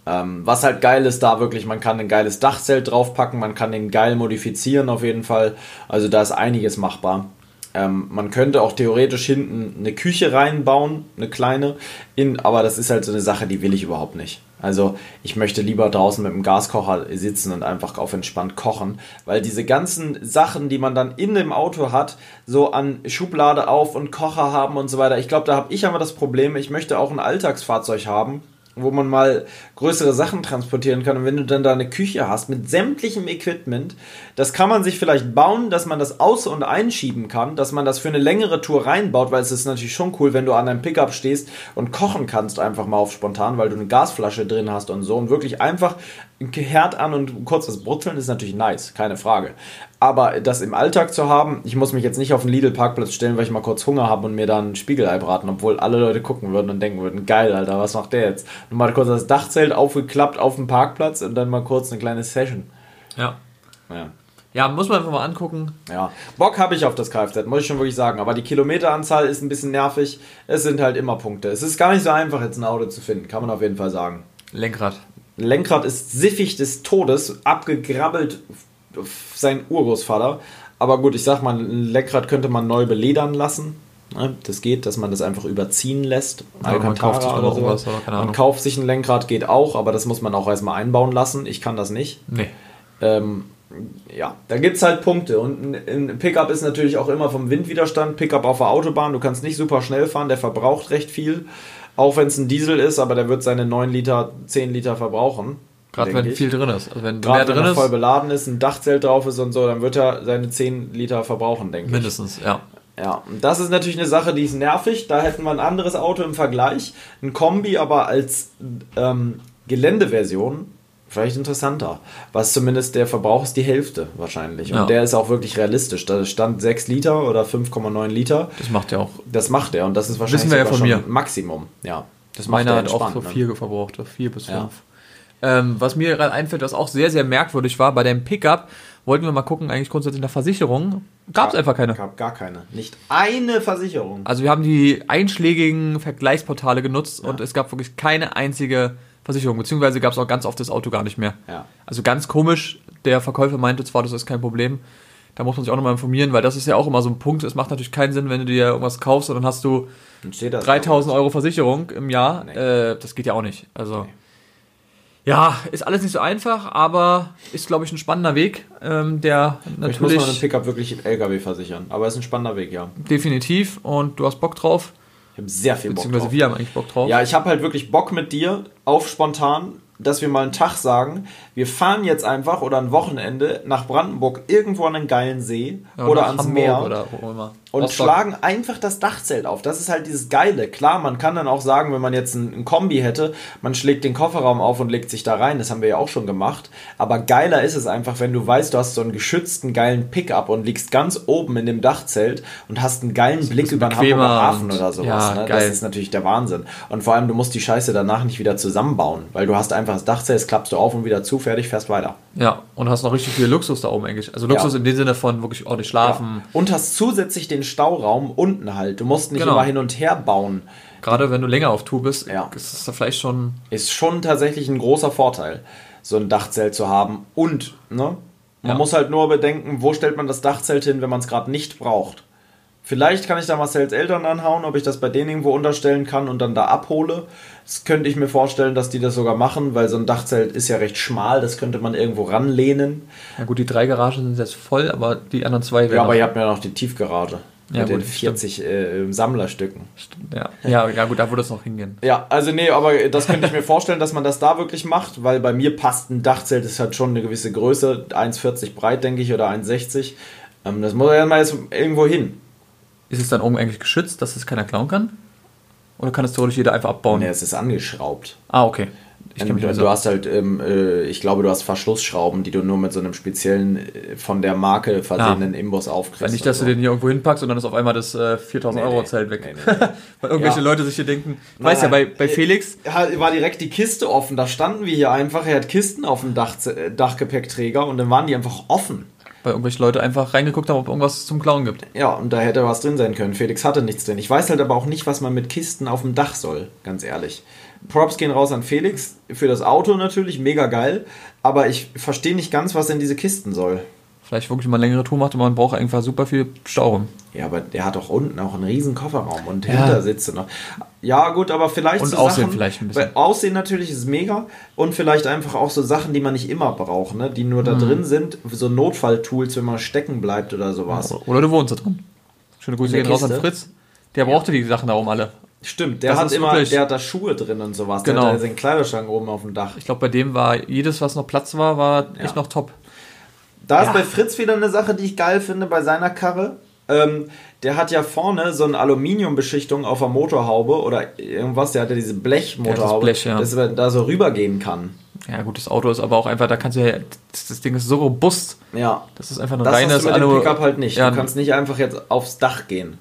Ähm, was halt geil ist, da wirklich, man kann ein geiles Dachzelt draufpacken, man kann den geil modifizieren auf jeden Fall. Also da ist einiges machbar. Ähm, man könnte auch theoretisch hinten eine Küche reinbauen, eine kleine, in, aber das ist halt so eine Sache, die will ich überhaupt nicht. Also ich möchte lieber draußen mit dem Gaskocher sitzen und einfach auf entspannt kochen, weil diese ganzen Sachen, die man dann in dem Auto hat, so an Schublade auf und Kocher haben und so weiter, ich glaube, da habe ich aber das Problem, ich möchte auch ein Alltagsfahrzeug haben, wo man mal größere Sachen transportieren kann. Und wenn du dann da eine Küche hast mit sämtlichem Equipment, das kann man sich vielleicht bauen, dass man das aus- und einschieben kann, dass man das für eine längere Tour reinbaut, weil es ist natürlich schon cool, wenn du an einem Pickup stehst und kochen kannst einfach mal auf spontan, weil du eine Gasflasche drin hast und so und wirklich einfach ein Herd an und kurz was brutzeln ist natürlich nice, keine Frage. Aber das im Alltag zu haben, ich muss mich jetzt nicht auf den Lidl-Parkplatz stellen, weil ich mal kurz Hunger habe und mir dann ein Spiegelei braten, obwohl alle Leute gucken würden und denken würden, geil, Alter, was macht der jetzt? Und mal kurz das Dachzelt aufgeklappt auf dem Parkplatz und dann mal kurz eine kleine Session. Ja. Ja. Ja, muss man einfach mal angucken. Ja, Bock habe ich auf das Kfz, muss ich schon wirklich sagen. Aber die Kilometeranzahl ist ein bisschen nervig. Es sind halt immer Punkte. Es ist gar nicht so einfach, jetzt ein Auto zu finden, kann man auf jeden Fall sagen. Lenkrad. Lenkrad ist siffig des Todes, abgegrabbelt sein Urgroßvater. Aber gut, ich sag mal, ein Lenkrad könnte man neu beledern lassen. Ne? Das geht, dass man das einfach überziehen lässt. Ja, man kauft sich oder sowas. Oder keine man kauft sich ein Lenkrad, geht auch, aber das muss man auch erstmal einbauen lassen. Ich kann das nicht. Nee. Ähm, ja, da gibt es halt Punkte. Und ein Pickup ist natürlich auch immer vom Windwiderstand. Pickup auf der Autobahn, du kannst nicht super schnell fahren, der verbraucht recht viel. Auch wenn es ein Diesel ist, aber der wird seine 9 Liter, 10 Liter verbrauchen. Gerade wenn ich. viel drin ist. Also wenn Gerade mehr drin wenn er voll beladen ist, ein Dachzelt drauf ist und so, dann wird er seine 10 Liter verbrauchen, denke ich. Mindestens, ja. Ja, und das ist natürlich eine Sache, die ist nervig. Da hätten wir ein anderes Auto im Vergleich. Ein Kombi aber als ähm, Geländeversion vielleicht interessanter. Was zumindest der Verbrauch ist die Hälfte wahrscheinlich. Und ja. der ist auch wirklich realistisch. Da stand 6 Liter oder 5,9 Liter. Das macht er auch. Das macht er und das ist wahrscheinlich Wissen wir ja von mir. Maximum. Ja. Das Meiner hat auch so 4 ne? verbraucht, 4 bis 5. Ja. Ähm, was mir gerade einfällt, was auch sehr, sehr merkwürdig war, bei dem Pickup wollten wir mal gucken, eigentlich grundsätzlich nach Versicherung. Gab es einfach keine. Gab gar keine. Nicht eine Versicherung. Also wir haben die einschlägigen Vergleichsportale genutzt ja. und es gab wirklich keine einzige Versicherung. Beziehungsweise gab es auch ganz oft das Auto gar nicht mehr. Ja. Also ganz komisch. Der Verkäufer meinte zwar, das ist kein Problem. Da muss man sich auch nochmal informieren, weil das ist ja auch immer so ein Punkt. Es macht natürlich keinen Sinn, wenn du dir irgendwas kaufst und dann hast du 3000 Euro Versicherung im Jahr. Nee. Äh, das geht ja auch nicht. Also. Nee. Ja, ist alles nicht so einfach, aber ist, glaube ich, ein spannender Weg, ähm, der natürlich... Ich muss mal einen Pickup wirklich im LKW versichern, aber ist ein spannender Weg, ja. Definitiv und du hast Bock drauf. Ich habe sehr viel Bock drauf. Beziehungsweise wir haben eigentlich Bock drauf. Ja, ich habe halt wirklich Bock mit dir auf spontan dass wir mal einen Tag sagen, wir fahren jetzt einfach oder ein Wochenende nach Brandenburg irgendwo an einen geilen See ja, oder ans Hamburg Meer oder wo immer. Und Rostock. schlagen einfach das Dachzelt auf. Das ist halt dieses Geile. Klar, man kann dann auch sagen, wenn man jetzt ein, Kombi hätte, man schlägt den Kofferraum auf und legt sich da rein. Das haben wir ja auch schon gemacht. Aber geiler ist es einfach, wenn du weißt, du hast so einen geschützten geilen Pickup und liegst ganz oben in dem Dachzelt und hast einen geilen Blick über den Hamburger Hafen oder sowas. Ja, ne? Das ist natürlich der Wahnsinn. Und vor allem, du musst die Scheiße danach nicht wieder zusammenbauen, weil du hast einfach das Dachzelt, klappst du auf und wieder zu, fertig, fährst weiter. Ja, und hast noch richtig viel Luxus da oben eigentlich. Also Luxus ja. in dem Sinne von wirklich ordentlich schlafen. Ja. Und hast zusätzlich den Stauraum unten halt. Du musst nicht genau. immer hin und her bauen. Gerade wenn du länger auf Tour bist, ja. ist das da vielleicht schon. Ist schon tatsächlich ein großer Vorteil, so ein Dachzelt zu haben. Und, ne? Man ja. muss halt nur bedenken, wo stellt man das Dachzelt hin, wenn man es gerade nicht braucht. Vielleicht kann ich da Marcells Eltern anhauen, ob ich das bei denen irgendwo unterstellen kann und dann da abhole. Das könnte ich mir vorstellen, dass die das sogar machen, weil so ein Dachzelt ist ja recht schmal, das könnte man irgendwo ranlehnen. Ja gut, die drei Garagen sind jetzt voll, aber die anderen zwei Ja, aber ihr habt ja noch die Tiefgarage. Ja, mit den gut, 40 äh, Sammlerstücken. Ja. ja, ja, gut, da würde es noch hingehen. Ja, also nee, aber das könnte ich mir vorstellen, dass man das da wirklich macht, weil bei mir passt ein Dachzelt, das hat schon eine gewisse Größe, 1,40 breit, denke ich, oder 1,60. Ähm, das muss ja mal jetzt irgendwo hin. Ist es dann oben eigentlich geschützt, dass es keiner klauen kann? Oder kann es theoretisch jeder einfach abbauen? Nee, es ist angeschraubt. Ah, okay. Ich mich du, du hast halt, ähm, äh, ich glaube, du hast Verschlussschrauben, die du nur mit so einem speziellen, äh, von der Marke versehenen Imbus aufkriegst. Weil nicht, dass und du so. den hier irgendwo hinpackst und dann ist auf einmal das äh, 4000 Nee, Euro nee. Zelt weg. Nee, nee. Weil irgendwelche Ja. Leute sich hier denken, Nein, weiß ja, bei, nein. bei Äh, Felix, Ja, war direkt die Kiste offen. Da standen wir hier einfach. Er hat Kisten auf dem Dach, äh, Dachgepäckträger und dann waren die einfach offen. Weil irgendwelche Leute einfach reingeguckt haben, ob irgendwas zum Klauen gibt. Ja, und da hätte was drin sein können. Felix hatte nichts drin. Ich weiß halt aber auch nicht, was man mit Kisten auf dem Dach soll, ganz ehrlich. Props gehen raus an Felix für das Auto natürlich, mega geil. Aber ich verstehe nicht ganz, was denn diese Kisten soll. Vielleicht wirklich mal eine längere Tour macht und man braucht einfach super viel Stauraum. Ja, aber der hat doch unten auch einen riesen Kofferraum und Ja. Hintersitze noch. Ja, gut, aber vielleicht Und so Aussehen Sachen, vielleicht ein bisschen. Aussehen natürlich ist mega und vielleicht einfach auch so Sachen, die man nicht immer braucht, ne? die nur da Mhm. drin sind, so Notfalltools, wenn man stecken bleibt oder sowas. Oder du wohnst da drin. Schöne Grüße gehen raus an? Fritz. Der brauchte die Sachen darum alle. Stimmt, der Das hat immer, wirklich- der hat da Schuhe drin und sowas. Genau. Der hat da seinen Kleiderschrank oben auf dem Dach. Ich glaube, bei dem war jedes, was noch Platz war, war Ja. echt noch top. Da Ja. ist bei Fritz wieder eine Sache, die ich geil finde bei seiner Karre. Ähm, der hat ja vorne so eine Aluminiumbeschichtung auf der Motorhaube oder irgendwas. Der hat ja diese Blechmotorhaube, Blech, ja. dass man da so rübergehen kann. Ja, gut, das Auto ist aber auch einfach, da kannst du ja, das, das Ding ist so robust. Ja, Das ist einfach ein das reines hast du mit dem Pickup halt nicht. Ja, du kannst nicht einfach jetzt aufs Dach gehen.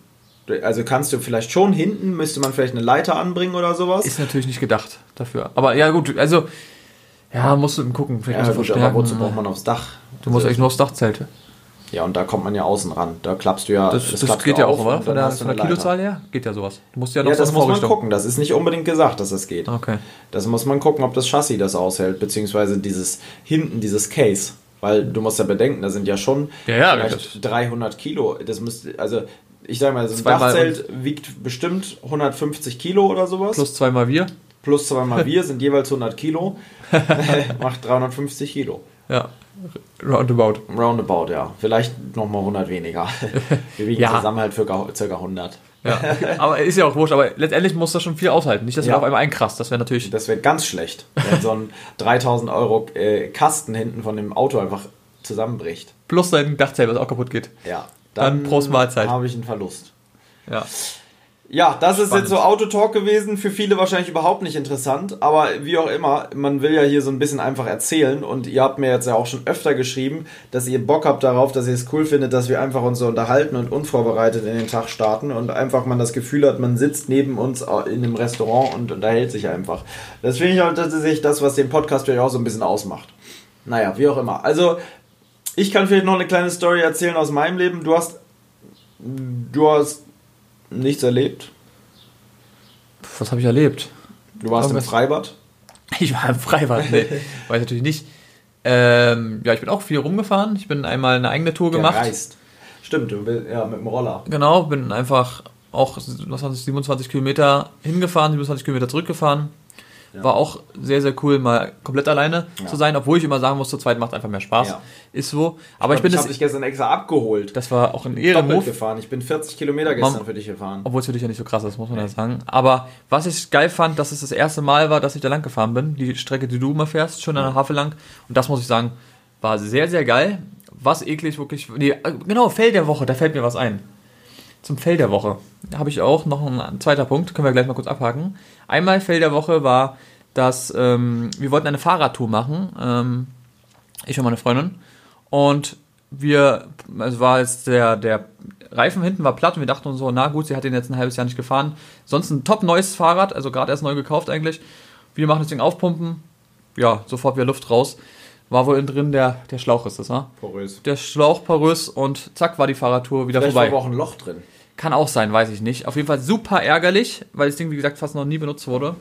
Also kannst du vielleicht schon hinten, müsste man vielleicht eine Leiter anbringen oder sowas. ist natürlich nicht gedacht dafür. Aber ja, gut, also, ja, musst du eben gucken. Vielleicht ja, gut, aber wozu braucht man aufs Dach? Du musst Also, eigentlich nur aufs Dach zelte. Ja, und da kommt man ja außen ran. Da klappst du ja. Das, das, klappst geht ja auch, oder? Von der, von der. Kilozahl her geht ja sowas. Du musst ja noch Ja, das muss man gucken. Das ist nicht unbedingt gesagt, dass das geht. Okay. Das muss man gucken, ob das Chassis das aushält, beziehungsweise dieses hinten, dieses Case. Weil du musst ja bedenken, da sind ja schon Ja, ja, vielleicht das- 300 Kilo. Das müsste, also ich sag mal, so ein Zweimal Dachzelt wiegt bestimmt 150 Kilo oder sowas. Plus zweimal wir. Plus zweimal wir sind jeweils 100 Kilo. Macht 350 Kilo. Ja. Roundabout. Roundabout, ja. Vielleicht nochmal 100 weniger. Wir wiegen Ja. zusammen halt für ca. 100. Ja. aber ist ja auch wurscht, aber letztendlich muss das schon viel aushalten. Nicht, dass Ja. wir auf einmal einkrast. Das wäre natürlich. Das wäre ganz schlecht, wenn so ein 3000 Euro äh, Kasten hinten von dem Auto einfach zusammenbricht. Plus dein Dachzelt, was auch kaputt geht. Ja, Dann Prost Mahlzeit. habe ich einen Verlust. Ja. Ja, das ist Spannend. jetzt so Autotalk gewesen. Für viele wahrscheinlich überhaupt nicht interessant. Aber wie auch immer, man will ja hier so ein bisschen einfach erzählen. Und ihr habt mir jetzt ja auch schon öfter geschrieben, dass ihr Bock habt darauf, dass ihr es cool findet, dass wir einfach uns so unterhalten und unvorbereitet in den Tag starten. Und einfach man das Gefühl hat, man sitzt neben uns in einem Restaurant und unterhält sich einfach. Das finde ich auch tatsächlich das, was den Podcast vielleicht auch so ein bisschen ausmacht. Naja, wie auch immer. Also, ich kann vielleicht noch eine kleine Story erzählen aus meinem Leben. Du hast. Du hast nichts erlebt. Was habe ich erlebt? Du warst im Freibad. Ich war im Freibad. Nee, weiß natürlich nicht. Ähm, ja, ich bin auch viel rumgefahren. Ich bin einmal eine eigene Tour gemacht. Gereist. Stimmt, ja, mit dem Roller. Genau, bin einfach auch was waren das, 27 Kilometer hingefahren, 27 Kilometer zurückgefahren. Ja. War auch sehr, sehr cool, mal komplett alleine Ja. zu sein, obwohl ich immer sagen muss, zu zweit macht einfach mehr Spaß. Ja. Ist so. Aber ich, bin ich das, habe dich gestern extra abgeholt. das war auch ein Ehrenmove, gefahren. Ich bin 40 Kilometer gestern Mam- für dich gefahren. obwohl es für dich ja nicht so krass ist, muss man ja sagen. Aber was ich geil fand, dass es das erste Mal war, dass ich da lang gefahren bin. Die Strecke, die du immer fährst, schon an der Havel lang. Und das muss ich sagen, war sehr, sehr geil. Was eklig wirklich. Nee, äh, genau, Fell der Woche, da fällt mir was ein. Zum Fell der Woche habe ich auch noch einen zweiter Punkt, können wir gleich mal kurz abhaken. Einmal Fell der Woche war, dass ähm, wir wollten eine Fahrradtour machen, ähm, ich und meine Freundin. Und wir, es war jetzt der, der Reifen hinten war platt und wir dachten uns so, na gut, sie hat den jetzt ein halbes Jahr nicht gefahren. Sonst ein top neues Fahrrad, also gerade erst neu gekauft eigentlich. Wir machen das Ding aufpumpen, ja, sofort wieder Luft raus. War wohl innen drin der, der Schlauch ist das, ne? Porös. Der Schlauch porös und zack war die Fahrradtour wieder Vielleicht vorbei. war aber auch ein Loch drin. Kann auch sein, weiß ich nicht. Auf jeden Fall super ärgerlich, weil das Ding, wie gesagt, fast noch nie benutzt wurde.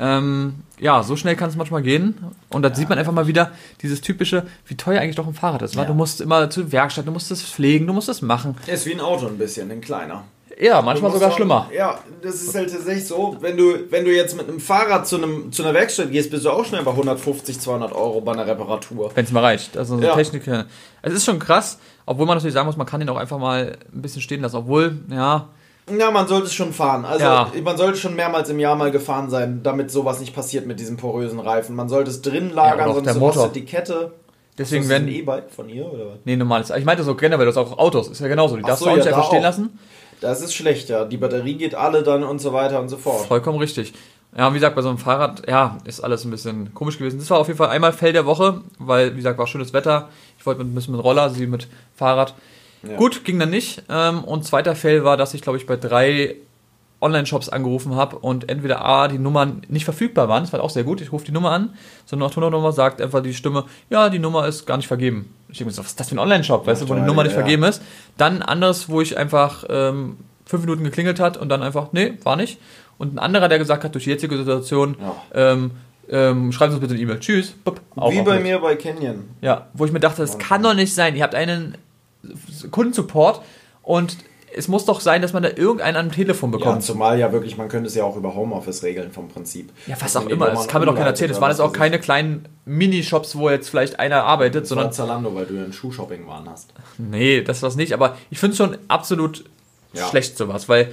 Ähm, ja, so schnell kann es manchmal gehen. Und da sieht man einfach mal wieder dieses typische, wie teuer eigentlich doch ein Fahrrad ist. Ja. Du musst immer zur Werkstatt, du musst es pflegen, du musst es machen. Ist wie ein Auto ein bisschen, ein kleiner. Ja, manchmal sogar auch, schlimmer. Ja, das ist halt tatsächlich so. Wenn du, wenn du jetzt mit einem Fahrrad zu, einem, zu einer Werkstatt gehst, bist du auch schnell bei 150, 200 Euro bei einer Reparatur. Wenn es mal reicht. Also so Ja. Technik. äh, Es ist schon krass, obwohl man natürlich sagen muss, man kann ihn auch einfach mal ein bisschen stehen lassen. Obwohl, ja, Ja, man sollte es schon fahren. Also Ja. man sollte schon mehrmals im Jahr mal gefahren sein, damit sowas nicht passiert mit diesem porösen Reifen. Man sollte es drin Ja, lagern, auch sonst rostet die Kette. deswegen ist das ein. E-Bike von ihr oder was? Nee, normales. Ich meinte so generell, das auch Autos. Ist ja genauso. Die Ach darfst so, du auch nicht ja, einfach da stehen lassen. Das ist schlecht, ja. Die Batterie geht alle dann und so weiter und so fort. Vollkommen richtig. Ja, wie gesagt, bei so einem Fahrrad, ja, ist alles ein bisschen komisch gewesen. Das war auf jeden Fall einmal Fell der Woche, weil, wie gesagt, war schönes Wetter. Ich wollte mit, ein bisschen mit Roller, sie mit Fahrrad. Ja. Gut, ging dann nicht. Ähm, und zweiter Fell war, dass ich, glaube ich, bei drei Online-Shops angerufen habe und entweder A, die Nummern nicht verfügbar waren, das war auch sehr gut, ich rufe die Nummer an, sondern nach Tonnernummer sagt einfach die Stimme, ja, die Nummer ist gar nicht vergeben. Ich denke mir so, was ist das für ein Online-Shop, weißt du, wo die toll, Nummer nicht ja. vergeben ist. Dann anderes, wo ich einfach ähm, fünf Minuten geklingelt hat und dann einfach, nee, war nicht. Und ein anderer, der gesagt hat, durch die jetzige Situation, Ja. ähm, ähm, schreiben Sie uns bitte eine E-Mail. Tschüss. Bup, Wie bei nicht. mir bei Canyon. Ja, wo ich mir dachte, das kann doch nicht sein. Ihr habt einen Kundensupport und es muss doch sein, dass man da irgendeinen am Telefon Ja, bekommt. zumal ja wirklich, man könnte es ja auch über Homeoffice regeln vom Prinzip. Ja, was auch die immer. Das kann mir doch keiner erzählen. Es waren jetzt auch keine kleinen Minishops, wo jetzt vielleicht einer arbeitet, Das sondern. Zalando, weil du ja einen Schuhshopping-Waren hast. Nee, das war's nicht. Aber ich finde es schon absolut Ja. schlecht, sowas, weil.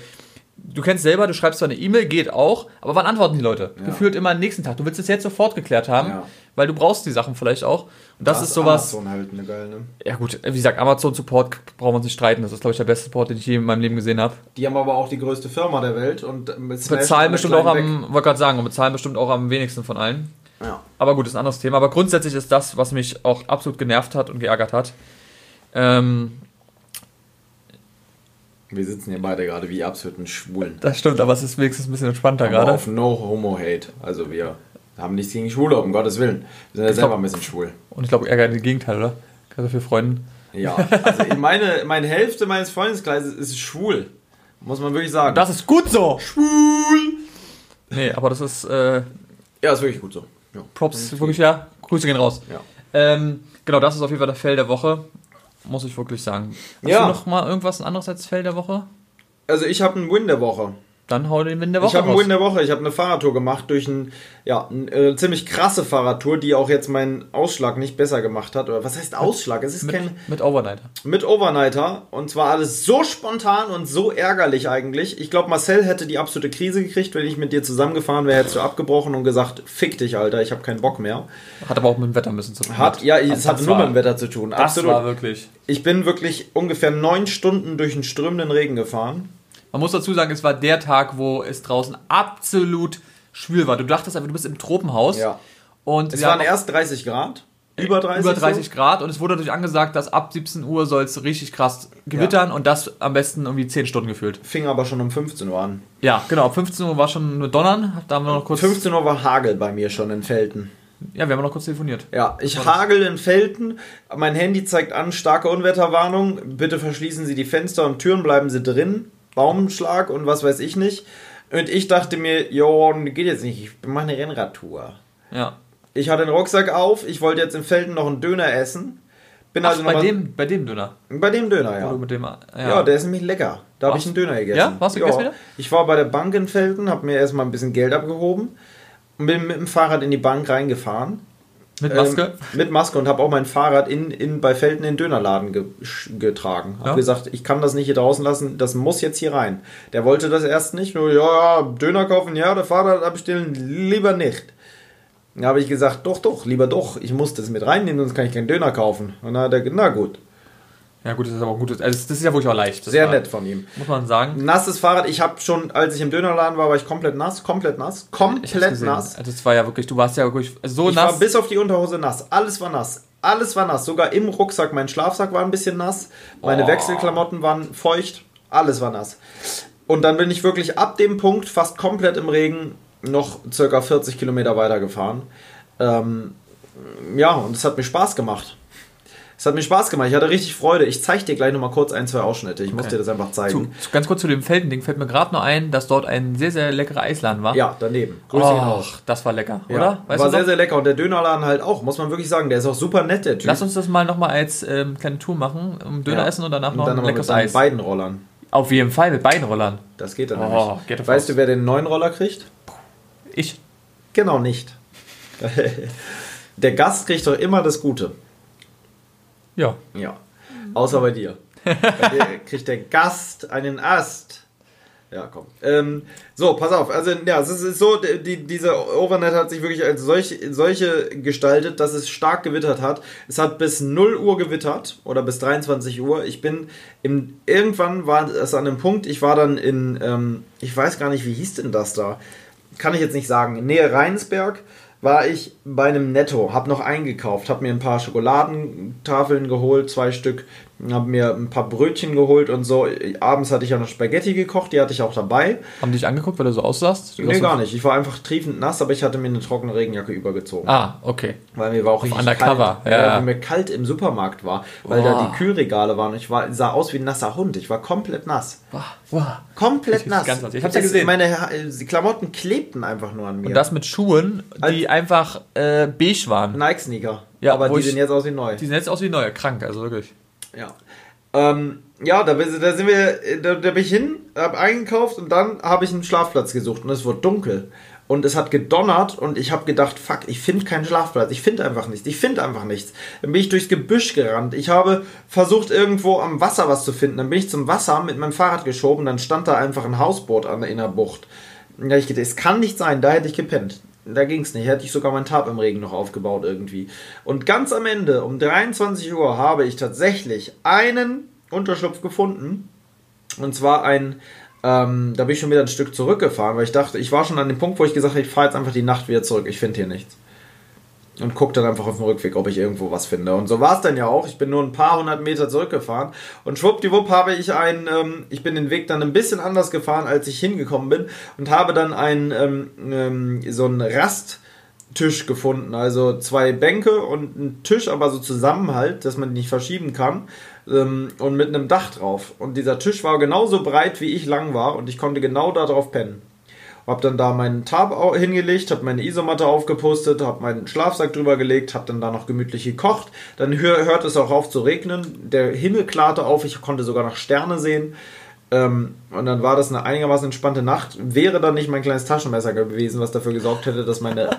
Du kennst selber, du schreibst zwar eine E-Mail, geht auch, aber wann antworten die Leute? Ja. Gefühlt immer am nächsten Tag. Du willst es jetzt sofort geklärt haben, Ja. weil du brauchst die Sachen vielleicht auch. Und das Da ist sowas. Amazon halt eine geil, ne? Ja gut, wie gesagt, Amazon Support brauchen wir uns nicht streiten. Das ist, glaube ich, der beste Support, den ich je in meinem Leben gesehen habe. Die haben aber auch die größte Firma der Welt und Bezahlen bestimmt auch am, wollte gerade sagen, und bezahlen bestimmt auch am wenigsten von allen. Ja. Aber gut, ist ein anderes Thema. Aber grundsätzlich ist das, was mich auch absolut genervt hat und geärgert hat. Ähm, Wir sitzen hier beide gerade wie absoluten Schwulen. das stimmt, aber es ist wenigstens ein bisschen entspannter Aber gerade. auf No Homo Hate. Also wir haben nichts gegen Schwule, um Gottes Willen. Wir sind ja selber ein bisschen schwul. Und ich glaube, Ärger im Gegenteil, oder? Gerade für Freunden. Ja, also meine, meine Hälfte meines Freundeskreises ist schwul. Muss man wirklich sagen. Das ist gut so! schwul. Nee, aber das ist äh, Ja, ist wirklich gut so. Ja. Props, wirklich ja. Grüße gehen raus. Ja. Ähm, genau, das ist auf jeden Fall der Fell der Woche. Muss ich wirklich sagen. Hast Ja. du noch mal irgendwas anderes als Fell der Woche? Also ich habe einen Win der Woche. Dann hau den Win der Woche Ich habe einen. Win der Woche. Ich habe eine Fahrradtour gemacht durch ein, ja, eine äh, ziemlich krasse Fahrradtour, die auch jetzt meinen Ausschlag nicht besser gemacht hat. Oder was heißt Ausschlag? Es ist kein mit, mit Overnighter. mit Overnighter und zwar alles so spontan und so ärgerlich eigentlich. Ich glaube, Marcel hätte die absolute Krise gekriegt, wenn ich mit dir zusammengefahren wäre, hättest du abgebrochen und gesagt, fick dich, Alter, ich habe keinen Bock mehr. Hat aber auch mit dem Wetter ein bisschen zu tun. Hat ja, es Also hat das nur mit dem Wetter zu tun. Das Absolut. war wirklich. Ich bin wirklich ungefähr neun Stunden durch einen strömenden Regen gefahren. Man muss dazu sagen, es war der Tag, wo es draußen absolut schwül war. Du dachtest einfach, du bist im Tropenhaus. Ja. Und Es waren erst 30 Grad. Über 30. über 30 so. Grad und es wurde dadurch angesagt, dass ab 17 Uhr soll es richtig krass gewittern und das am besten irgendwie 10 Stunden gefühlt. Fing aber schon um 15 Uhr an. Ja, genau. Ab 15 Uhr war schon nur Donnern. Da haben wir noch kurz. 15 Uhr war Hagel bei mir schon in Felten. Ja, wir haben noch kurz telefoniert. Ja, ich hagel in Felten. Mein Handy zeigt an, starke Unwetterwarnung. Bitte verschließen Sie die Fenster und Türen, bleiben Sie drin. Baumschlag und was weiß ich nicht. Und ich dachte mir, jo, geht jetzt nicht, ich mache eine Rennradtour. Ja. Ich hatte den Rucksack auf, ich wollte jetzt in Felten noch einen Döner essen. Bin Ach, also bei, dem, bei dem Döner. bei dem Döner, ja. dem, ja. Ja, der ist nämlich lecker. Da habe ich einen Döner gegessen. Ja? Warst du gegessen wieder? Ich war bei der Bank in Felten, habe mir erstmal ein bisschen Geld abgehoben und bin mit dem Fahrrad in die Bank reingefahren. Mit Maske. Ähm, mit Maske und habe auch mein Fahrrad in, in, bei Felten in den Dönerladen ge, getragen. Habe Ja. gesagt, ich kann das nicht hier draußen lassen, das muss jetzt hier rein. Der wollte das erst nicht, nur, ja, ja, Döner kaufen, ja, der Fahrrad abstellen, lieber nicht. Da habe ich gesagt, doch, doch, lieber doch, ich muss das mit reinnehmen, sonst kann ich keinen Döner kaufen. Und dann hat er gesagt, na gut, Ja, gut, das ist aber auch gut. Also, das ist ja wirklich auch leicht. Das sehr war- nett von ihm. Muss man sagen. Nasses Fahrrad, ich habe schon, als ich im Dönerladen war, war ich komplett nass, komplett nass, Ich komplett nass. Also, es war ja wirklich, du warst ja wirklich so Ich nass. war bis auf die Unterhose nass. Alles war nass. Alles war nass. Sogar im Rucksack. Mein Schlafsack war ein bisschen nass. Meine Oh. Wechselklamotten waren feucht. Alles war nass. Und dann bin ich wirklich ab dem Punkt fast komplett im Regen noch circa 40 Kilometer weitergefahren. Ähm, ja, und es hat mir Spaß gemacht. Es hat mir Spaß gemacht. Ich hatte richtig Freude. Ich zeige dir gleich nochmal kurz ein, zwei Ausschnitte. Ich muss Okay. dir das einfach zeigen. zu, ganz kurz zu dem Feldending fällt mir gerade noch ein, dass dort ein sehr, sehr leckerer Eisladen war. Ja, daneben. Grüße Oh, das war lecker, Ja, oder? Weißt war sehr, noch? sehr lecker. Und der Dönerladen halt auch, muss man wirklich sagen. Der ist auch super nett, der Typ. Lass uns das mal nochmal als ähm, kleine Tour machen. Um Döner Ja. essen und danach Und noch dann ein mit leckeres seinen Eis. beiden Rollern. Auf jeden Fall mit beiden Rollern. Das geht dann Oh, nämlich. geht Weißt aus. du, wer den neuen Roller kriegt? Ich. Genau nicht. Der Gast kriegt doch immer das Gute. Ja. Ja. Außer bei dir. bei dir kriegt der Gast einen Ast. Ja, komm. Ähm, so, pass auf. Also, ja, es ist, so, die, diese Overnet hat sich wirklich als solch, solche gestaltet, dass es stark gewittert hat. Es hat bis 0 Uhr gewittert oder bis 23 Uhr. Ich bin im, irgendwann war es an einem Punkt, ich war dann in, ähm, ich weiß gar nicht, wie hieß denn das da? Kann ich jetzt nicht sagen. Nähe Rheinsberg war ich bei einem Netto, hab noch eingekauft, hab mir ein paar Schokoladentafeln geholt, zwei Stück, hab mir ein paar Brötchen geholt und so. Abends hatte ich ja noch Spaghetti gekocht, die hatte ich auch dabei. Haben die dich angeguckt, weil du so aussahst? Du Nee, gar nicht. Ich war einfach triefend nass, aber ich hatte mir eine trockene Regenjacke übergezogen. Ah, okay. Weil mir war auch richtig undercover, kalt. ja. weil mir kalt im Supermarkt war, weil Boah. da die Kühlregale waren. Ich war, sah aus wie ein nasser Hund. Ich war komplett nass. Wow. wow. Komplett Ich- nass. nass. Ich hab's ja Es- gesehen. Meine die Klamotten klebten einfach nur an mir. Und das mit Schuhen, die einfach äh, beige waren. Nike-Sneaker. Ja, aber die ich- sehen jetzt aus wie neu. Die sehen jetzt aus wie neue, krank, also wirklich. Ja. Ähm, ja, da, da sind wir, da, da bin ich hin, habe eingekauft und dann habe ich einen Schlafplatz gesucht und es wurde dunkel. Und es hat gedonnert und ich habe gedacht, fuck, ich finde keinen Schlafplatz. Ich finde einfach nichts. Ich finde einfach nichts. Dann bin ich durchs Gebüsch gerannt. Ich habe versucht, irgendwo am Wasser was zu finden. Dann bin ich zum Wasser mit meinem Fahrrad geschoben. Dann stand da einfach ein Hausboot an, in der Bucht. Da ich gedacht, es kann nicht sein. Da hätte ich gepennt. Da ging es nicht. Hätte ich sogar meinen Tab im Regen noch aufgebaut irgendwie. Und ganz am Ende, um 23 Uhr, habe ich tatsächlich einen Unterschlupf gefunden. Und zwar ein, ähm, da bin ich schon wieder ein Stück zurückgefahren, weil ich dachte, ich war schon an dem Punkt, wo ich gesagt habe, ich fahre jetzt einfach die Nacht wieder zurück. Ich finde hier nichts. Und gucke dann einfach auf dem Rückweg, ob ich irgendwo was finde. Und so war es dann ja auch. Ich bin nur ein paar hundert Meter zurückgefahren. Und schwuppdiwupp habe ich einen, ähm, ich bin den Weg dann ein bisschen anders gefahren, als ich hingekommen bin. Und habe dann einen, ähm, ähm, so einen Rasttisch gefunden. Also zwei Bänke und ein Tisch, aber so Zusammenhalt, dass man die nicht verschieben kann. Ähm, und mit einem Dach drauf. Und dieser Tisch war genauso breit, wie ich lang war. Und ich konnte genau da drauf pennen. Hab dann da meinen Tab hingelegt, hab meine Isomatte aufgepostet, hab meinen Schlafsack drüber gelegt, hab dann da noch gemütlich gekocht. Dann hör, hört es auch auf zu regnen. Der Himmel klarte auf, ich konnte sogar noch Sterne sehen. Ähm, und dann war das eine einigermaßen entspannte Nacht. Wäre dann nicht mein kleines Taschenmesser gewesen, was dafür gesorgt hätte, dass meine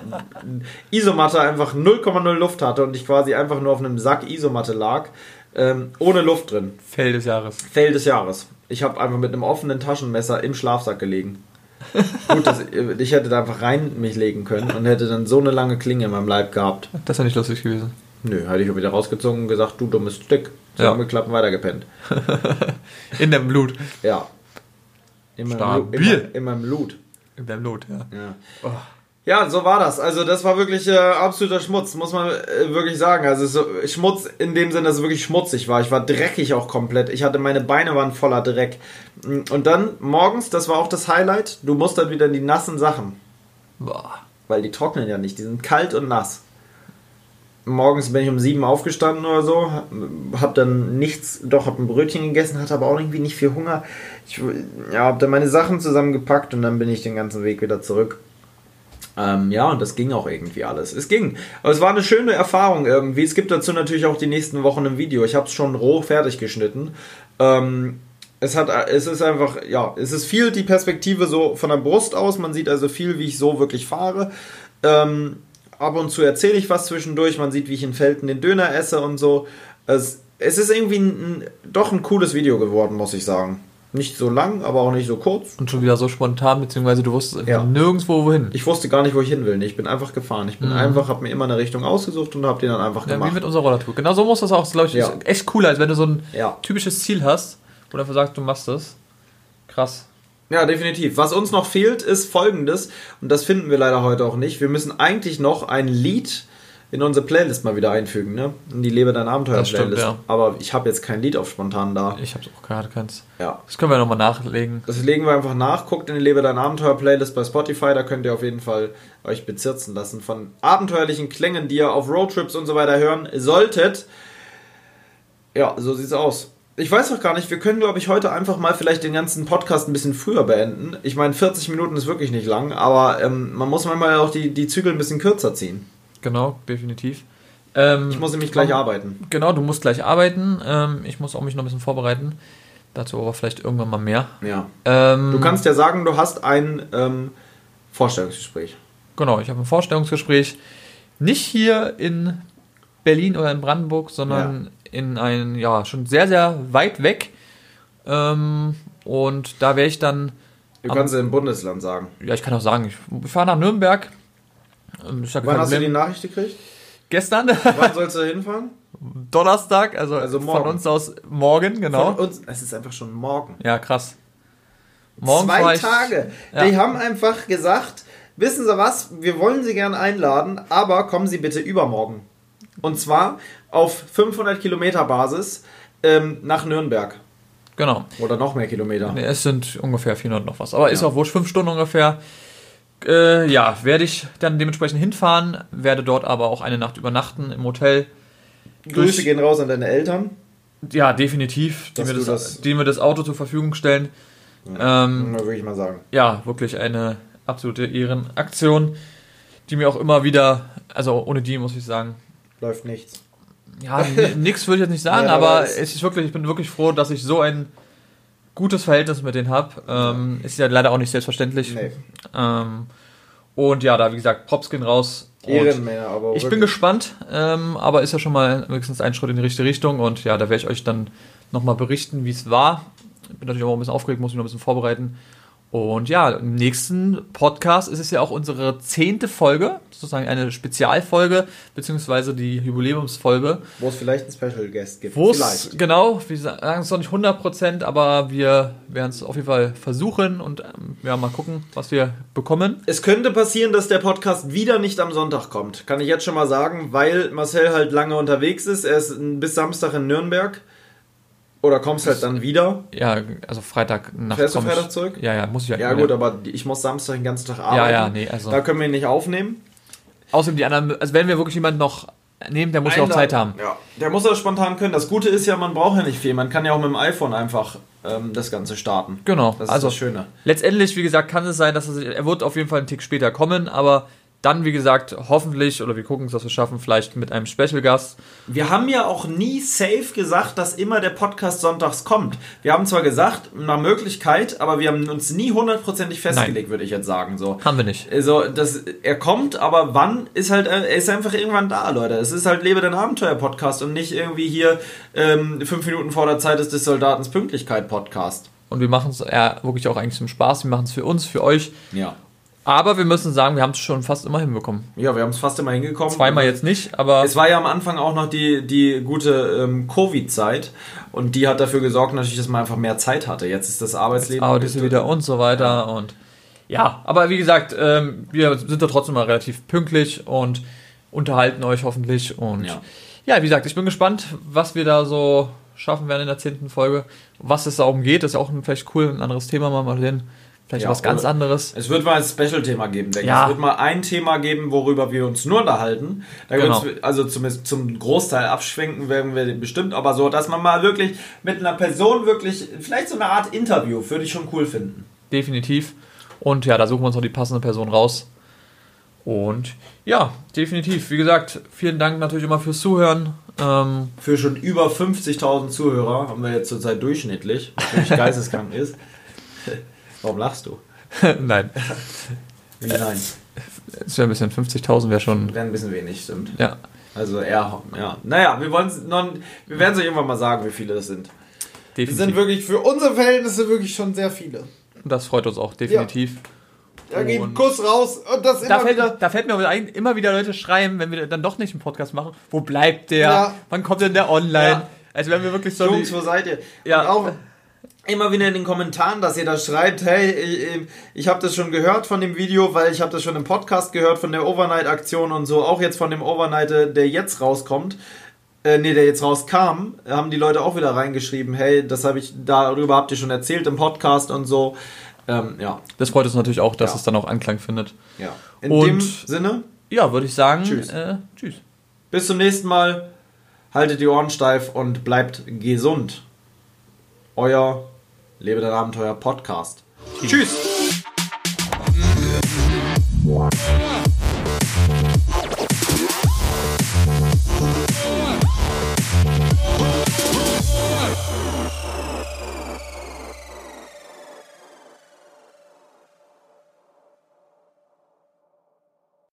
Isomatte einfach 0,0 Luft hatte und ich quasi einfach nur auf einem Sack Isomatte lag, ähm, ohne Luft drin. Fell des Jahres. Fail des Jahres. Ich habe einfach mit einem offenen Taschenmesser im Schlafsack gelegen. Gut, dass, ich hätte da einfach rein mich legen können und hätte dann so eine lange Klinge in meinem Leib gehabt. Das ist ja nicht lustig gewesen. Nö, hätte ich auch wieder rausgezogen und gesagt, du dummes Stück. Ja. Zusammengeklappt und weitergepennt. In deinem Blut. Ja. In meinem, Lu- in, in meinem Blut. In deinem Blut, ja. Ja. Oh. Ja, so war das. Also das war wirklich äh, absoluter Schmutz, muss man äh, wirklich sagen. Also so, Schmutz in dem Sinne, dass es wirklich schmutzig war. Ich war dreckig auch komplett. Ich hatte meine Beine waren voller Dreck. Und dann morgens, das war auch das Highlight. Du musst dann wieder in die nassen Sachen, Boah. weil die trocknen ja nicht. Die sind kalt und nass. Morgens bin ich um sieben aufgestanden oder so, hab dann nichts, doch hab ein Brötchen gegessen, hatte aber auch irgendwie nicht viel Hunger. Ich ja, hab dann meine Sachen zusammengepackt und dann bin ich den ganzen Weg wieder zurück. Ähm, ja, und das ging auch irgendwie alles. Es ging. Aber es war eine schöne Erfahrung irgendwie. Es gibt dazu natürlich auch die nächsten Wochen ein Video. Ich habe es schon roh fertig geschnitten. Ähm, es hat, es ist einfach, ja, es ist viel die Perspektive so von der Brust aus. Man sieht also viel, wie ich so wirklich fahre. Ähm, ab und zu erzähle ich was zwischendurch. Man sieht, wie ich in Felten den Döner esse und so. Es, es ist irgendwie ein, doch ein cooles Video geworden, muss ich sagen. Nicht so lang, aber auch nicht so kurz. Und schon wieder so spontan, beziehungsweise du wusstest Ja. nirgendwo wohin. Ich wusste gar nicht, wo ich hin will. Ich bin einfach gefahren. Ich bin einfach, habe mir immer eine Richtung ausgesucht und habe die dann einfach Ja, wie gemacht. mit unserer Rollertour. Genau so muss das auch, glaube ich, Ja. ist echt cooler, als wenn du so ein typisches Ziel hast, du einfach sagst, du machst das. Krass. Ja, definitiv. Was uns noch fehlt, ist folgendes, und das finden wir leider heute auch nicht. Wir müssen eigentlich noch ein Lied in unsere Playlist mal wieder einfügen, ne? In die Lebe dein Abenteuer Das stimmt, Playlist. ja. Aber ich habe jetzt kein Lied auf spontan da. Ich hab's auch gerade keins. Ja. Das können wir nochmal nachlegen. Das legen wir einfach nach. Guckt in die Lebe dein Abenteuer Playlist bei Spotify. Da könnt ihr auf jeden Fall euch bezirzen lassen von abenteuerlichen Klängen, die ihr auf Roadtrips und so weiter hören solltet. Ja, so sieht's aus. Ich weiß auch gar nicht, wir können, glaube ich, heute einfach mal vielleicht den ganzen Podcast ein bisschen früher beenden. Ich meine, 40 Minuten ist wirklich nicht lang, aber ähm, man muss manchmal auch die, die Zügel ein bisschen kürzer ziehen. Genau, definitiv. Ähm, Ich muss nämlich gleich arbeiten. Genau, du musst gleich arbeiten. Ähm, ich muss auch mich noch ein bisschen vorbereiten. Dazu aber vielleicht irgendwann mal mehr. Ja. Ähm, Du kannst ja sagen, du hast ein ähm, Vorstellungsgespräch. Genau, ich habe ein Vorstellungsgespräch nicht hier in Berlin oder in Brandenburg, sondern in ein, ja, schon sehr, sehr weit weg. Ähm, und da wäre ich dann, Du Am- kannst im Bundesland sagen. ja, ich kann auch sagen, ich, ich fahre nach Nürnberg. Ist Wann kein hast du die Problem. Nachricht gekriegt? Gestern, Wann sollst du hinfahren? Donnerstag, also, Also morgen. von uns aus morgen, genau. Von uns. Es ist einfach schon morgen. Ja, krass. Morgen Zwei ich- Tage. Ja. Die haben einfach gesagt, wissen Sie was, wir wollen Sie gern einladen, aber kommen Sie bitte übermorgen. Und zwar auf 500 Kilometer Basis ähm, nach Nürnberg. Genau. Oder noch mehr Kilometer. Nee, es sind ungefähr 400 noch was. Aber ist Ja. auch wurscht, fünf Stunden ungefähr. Äh, ja, werde ich dann dementsprechend hinfahren, werde dort aber auch eine Nacht übernachten im Hotel. Grüße durch- gehen raus an deine Eltern. Ja, definitiv, die mir das, das- die mir das Auto zur Verfügung stellen. Ähm, Muss ich mal sagen. ja, wirklich eine absolute Ehrenaktion, die mir auch immer wieder, also ohne die muss ich sagen, Läuft nichts. ja, nichts würde ich jetzt nicht sagen, Ja, aber aber es- es ist wirklich, ich bin wirklich froh, dass ich so ein gutes Verhältnis mit denen habe. Ähm, ist ja leider auch nicht selbstverständlich. Nee. Ähm, und ja, da wie gesagt, Props gehen raus. Ehrenmänner, aber ich bin wirklich. gespannt, ähm, aber ist ja schon mal wenigstens ein Schritt in die richtige Richtung und ja, da werde ich euch dann nochmal berichten, wie es war. Bin natürlich auch ein bisschen aufgeregt, muss mich noch ein bisschen vorbereiten. Und ja, im nächsten Podcast ist es ja auch unsere zehnte Folge, sozusagen eine Spezialfolge, beziehungsweise die Jubiläumsfolge. Wo es vielleicht einen Special Guest gibt. Wo es, Vielleicht. genau, wir sagen es noch nicht 100%, aber wir werden es auf jeden Fall versuchen und ähm, ja, mal gucken, was wir bekommen. Es könnte passieren, dass der Podcast wieder nicht am Sonntag kommt. Kann ich jetzt schon mal sagen, weil Marcel halt lange unterwegs ist. Er ist bis Samstag in Nürnberg. Oder kommst halt dann wieder. Ja, also Freitag Nacht. Fährst du Freitag zurück? Ja, ja, muss ich ja. Ja, gut, aber ich muss Samstag den ganzen Tag arbeiten. Ja, ja, nee, also. Da können wir ihn nicht aufnehmen. Außerdem die anderen, also wenn wir wirklich jemanden noch nehmen, der muss ja auch Zeit haben. Ja, der muss das spontan können. Das Gute ist ja, man braucht ja nicht viel. Man kann ja auch mit dem iPhone einfach ähm, das Ganze starten. Genau, Das ist also das Schöne. letztendlich, wie gesagt, kann es sein, dass er, sich- er wird auf jeden Fall einen Tick später kommen, aber dann, wie gesagt, hoffentlich, oder wir gucken es, dass wir schaffen, vielleicht mit einem Special Gast. Wir haben ja auch nie safe gesagt, dass immer der Podcast sonntags kommt. Wir haben zwar gesagt, nach Möglichkeit, aber wir haben uns nie hundertprozentig festgelegt, würde ich jetzt sagen. So. Haben wir nicht. Also, das, er kommt, aber wann ist halt, er ist einfach irgendwann da, Leute. Es ist halt Lebe dein Abenteuer-Podcast und nicht irgendwie hier ähm, fünf Minuten vor der Zeit ist des Soldatens Pünktlichkeit-Podcast. Und wir machen es ja wirklich auch eigentlich zum Spaß. Wir machen es für uns, für euch. Ja. Aber wir müssen sagen, wir haben es schon fast immer hinbekommen. Ja, wir haben es fast immer hingekommen. Zweimal jetzt nicht, aber Es war ja am Anfang auch noch die, die gute ähm, Covid-Zeit und die hat dafür gesorgt, natürlich, dass man einfach mehr Zeit hatte. Jetzt ist das Arbeitsleben. arbeitest du wieder und so weiter und ja, aber wie gesagt, ähm, wir sind da trotzdem mal relativ pünktlich und unterhalten euch hoffentlich und Ja. ja. wie gesagt, ich bin gespannt, was wir da so schaffen werden in der zehnten Folge, was es darum geht, das ist auch ein, vielleicht cool, ein anderes Thema mal mal sehen, vielleicht Ja, was ganz anderes. Es wird mal ein Special-Thema geben, denke ich. Ja. Es wird mal ein Thema geben, worüber wir uns nur unterhalten. Da Genau. wird's- also zumindest zum Großteil abschwenken werden wir bestimmt, aber so, dass man mal wirklich mit einer Person wirklich, vielleicht so eine Art Interview, würde ich schon cool finden. Definitiv. Und ja, da suchen wir uns noch die passende Person raus. Und ja, definitiv. Wie gesagt, vielen Dank natürlich immer fürs Zuhören. Ähm, Für schon über 50.000 Zuhörer haben wir jetzt zurzeit durchschnittlich, was geisteskrank ist. Warum lachst du? nein, Wie nein? es wäre ein bisschen 50.000 wäre schon. Wäre ein bisschen wenig, stimmt. Ja, Also eher, ja. Naja, wir noch, wir werden es euch irgendwann mal sagen, wie viele das sind. Das definitiv. sind wirklich für unsere Verhältnisse wirklich schon sehr viele. das freut uns auch definitiv. Da geht ein Und- Kuss raus und das Da immer fällt, wieder. da fällt mir ein, immer wieder Leute schreiben, wenn wir dann doch nicht einen Podcast machen. Wo bleibt der? Ja. Wann kommt denn der online? Ja. Also wenn wir wirklich so Jungs, wo seid ihr? Ja. Und auch immer wieder in den Kommentaren, dass ihr da schreibt, hey, ich, ich habe das schon gehört von dem Video, weil ich habe das schon im Podcast gehört von der Overnight-Aktion und so, auch jetzt von dem Overnight, äh, der jetzt rauskommt. Äh, nee, der jetzt rauskam, haben die Leute auch wieder reingeschrieben, hey, das habe ich, darüber habt ihr schon erzählt im Podcast und so. Ähm, ja, das freut uns natürlich auch, dass Ja. es dann auch Anklang findet. ja. In Und- dem Sinne, Ja, würde ich sagen. Tschüss. Äh, tschüss. bis zum nächsten Mal. Haltet die Ohren steif und bleibt gesund. Euer Lebe dein Abenteuer Podcast. Tschüss. Tschüss.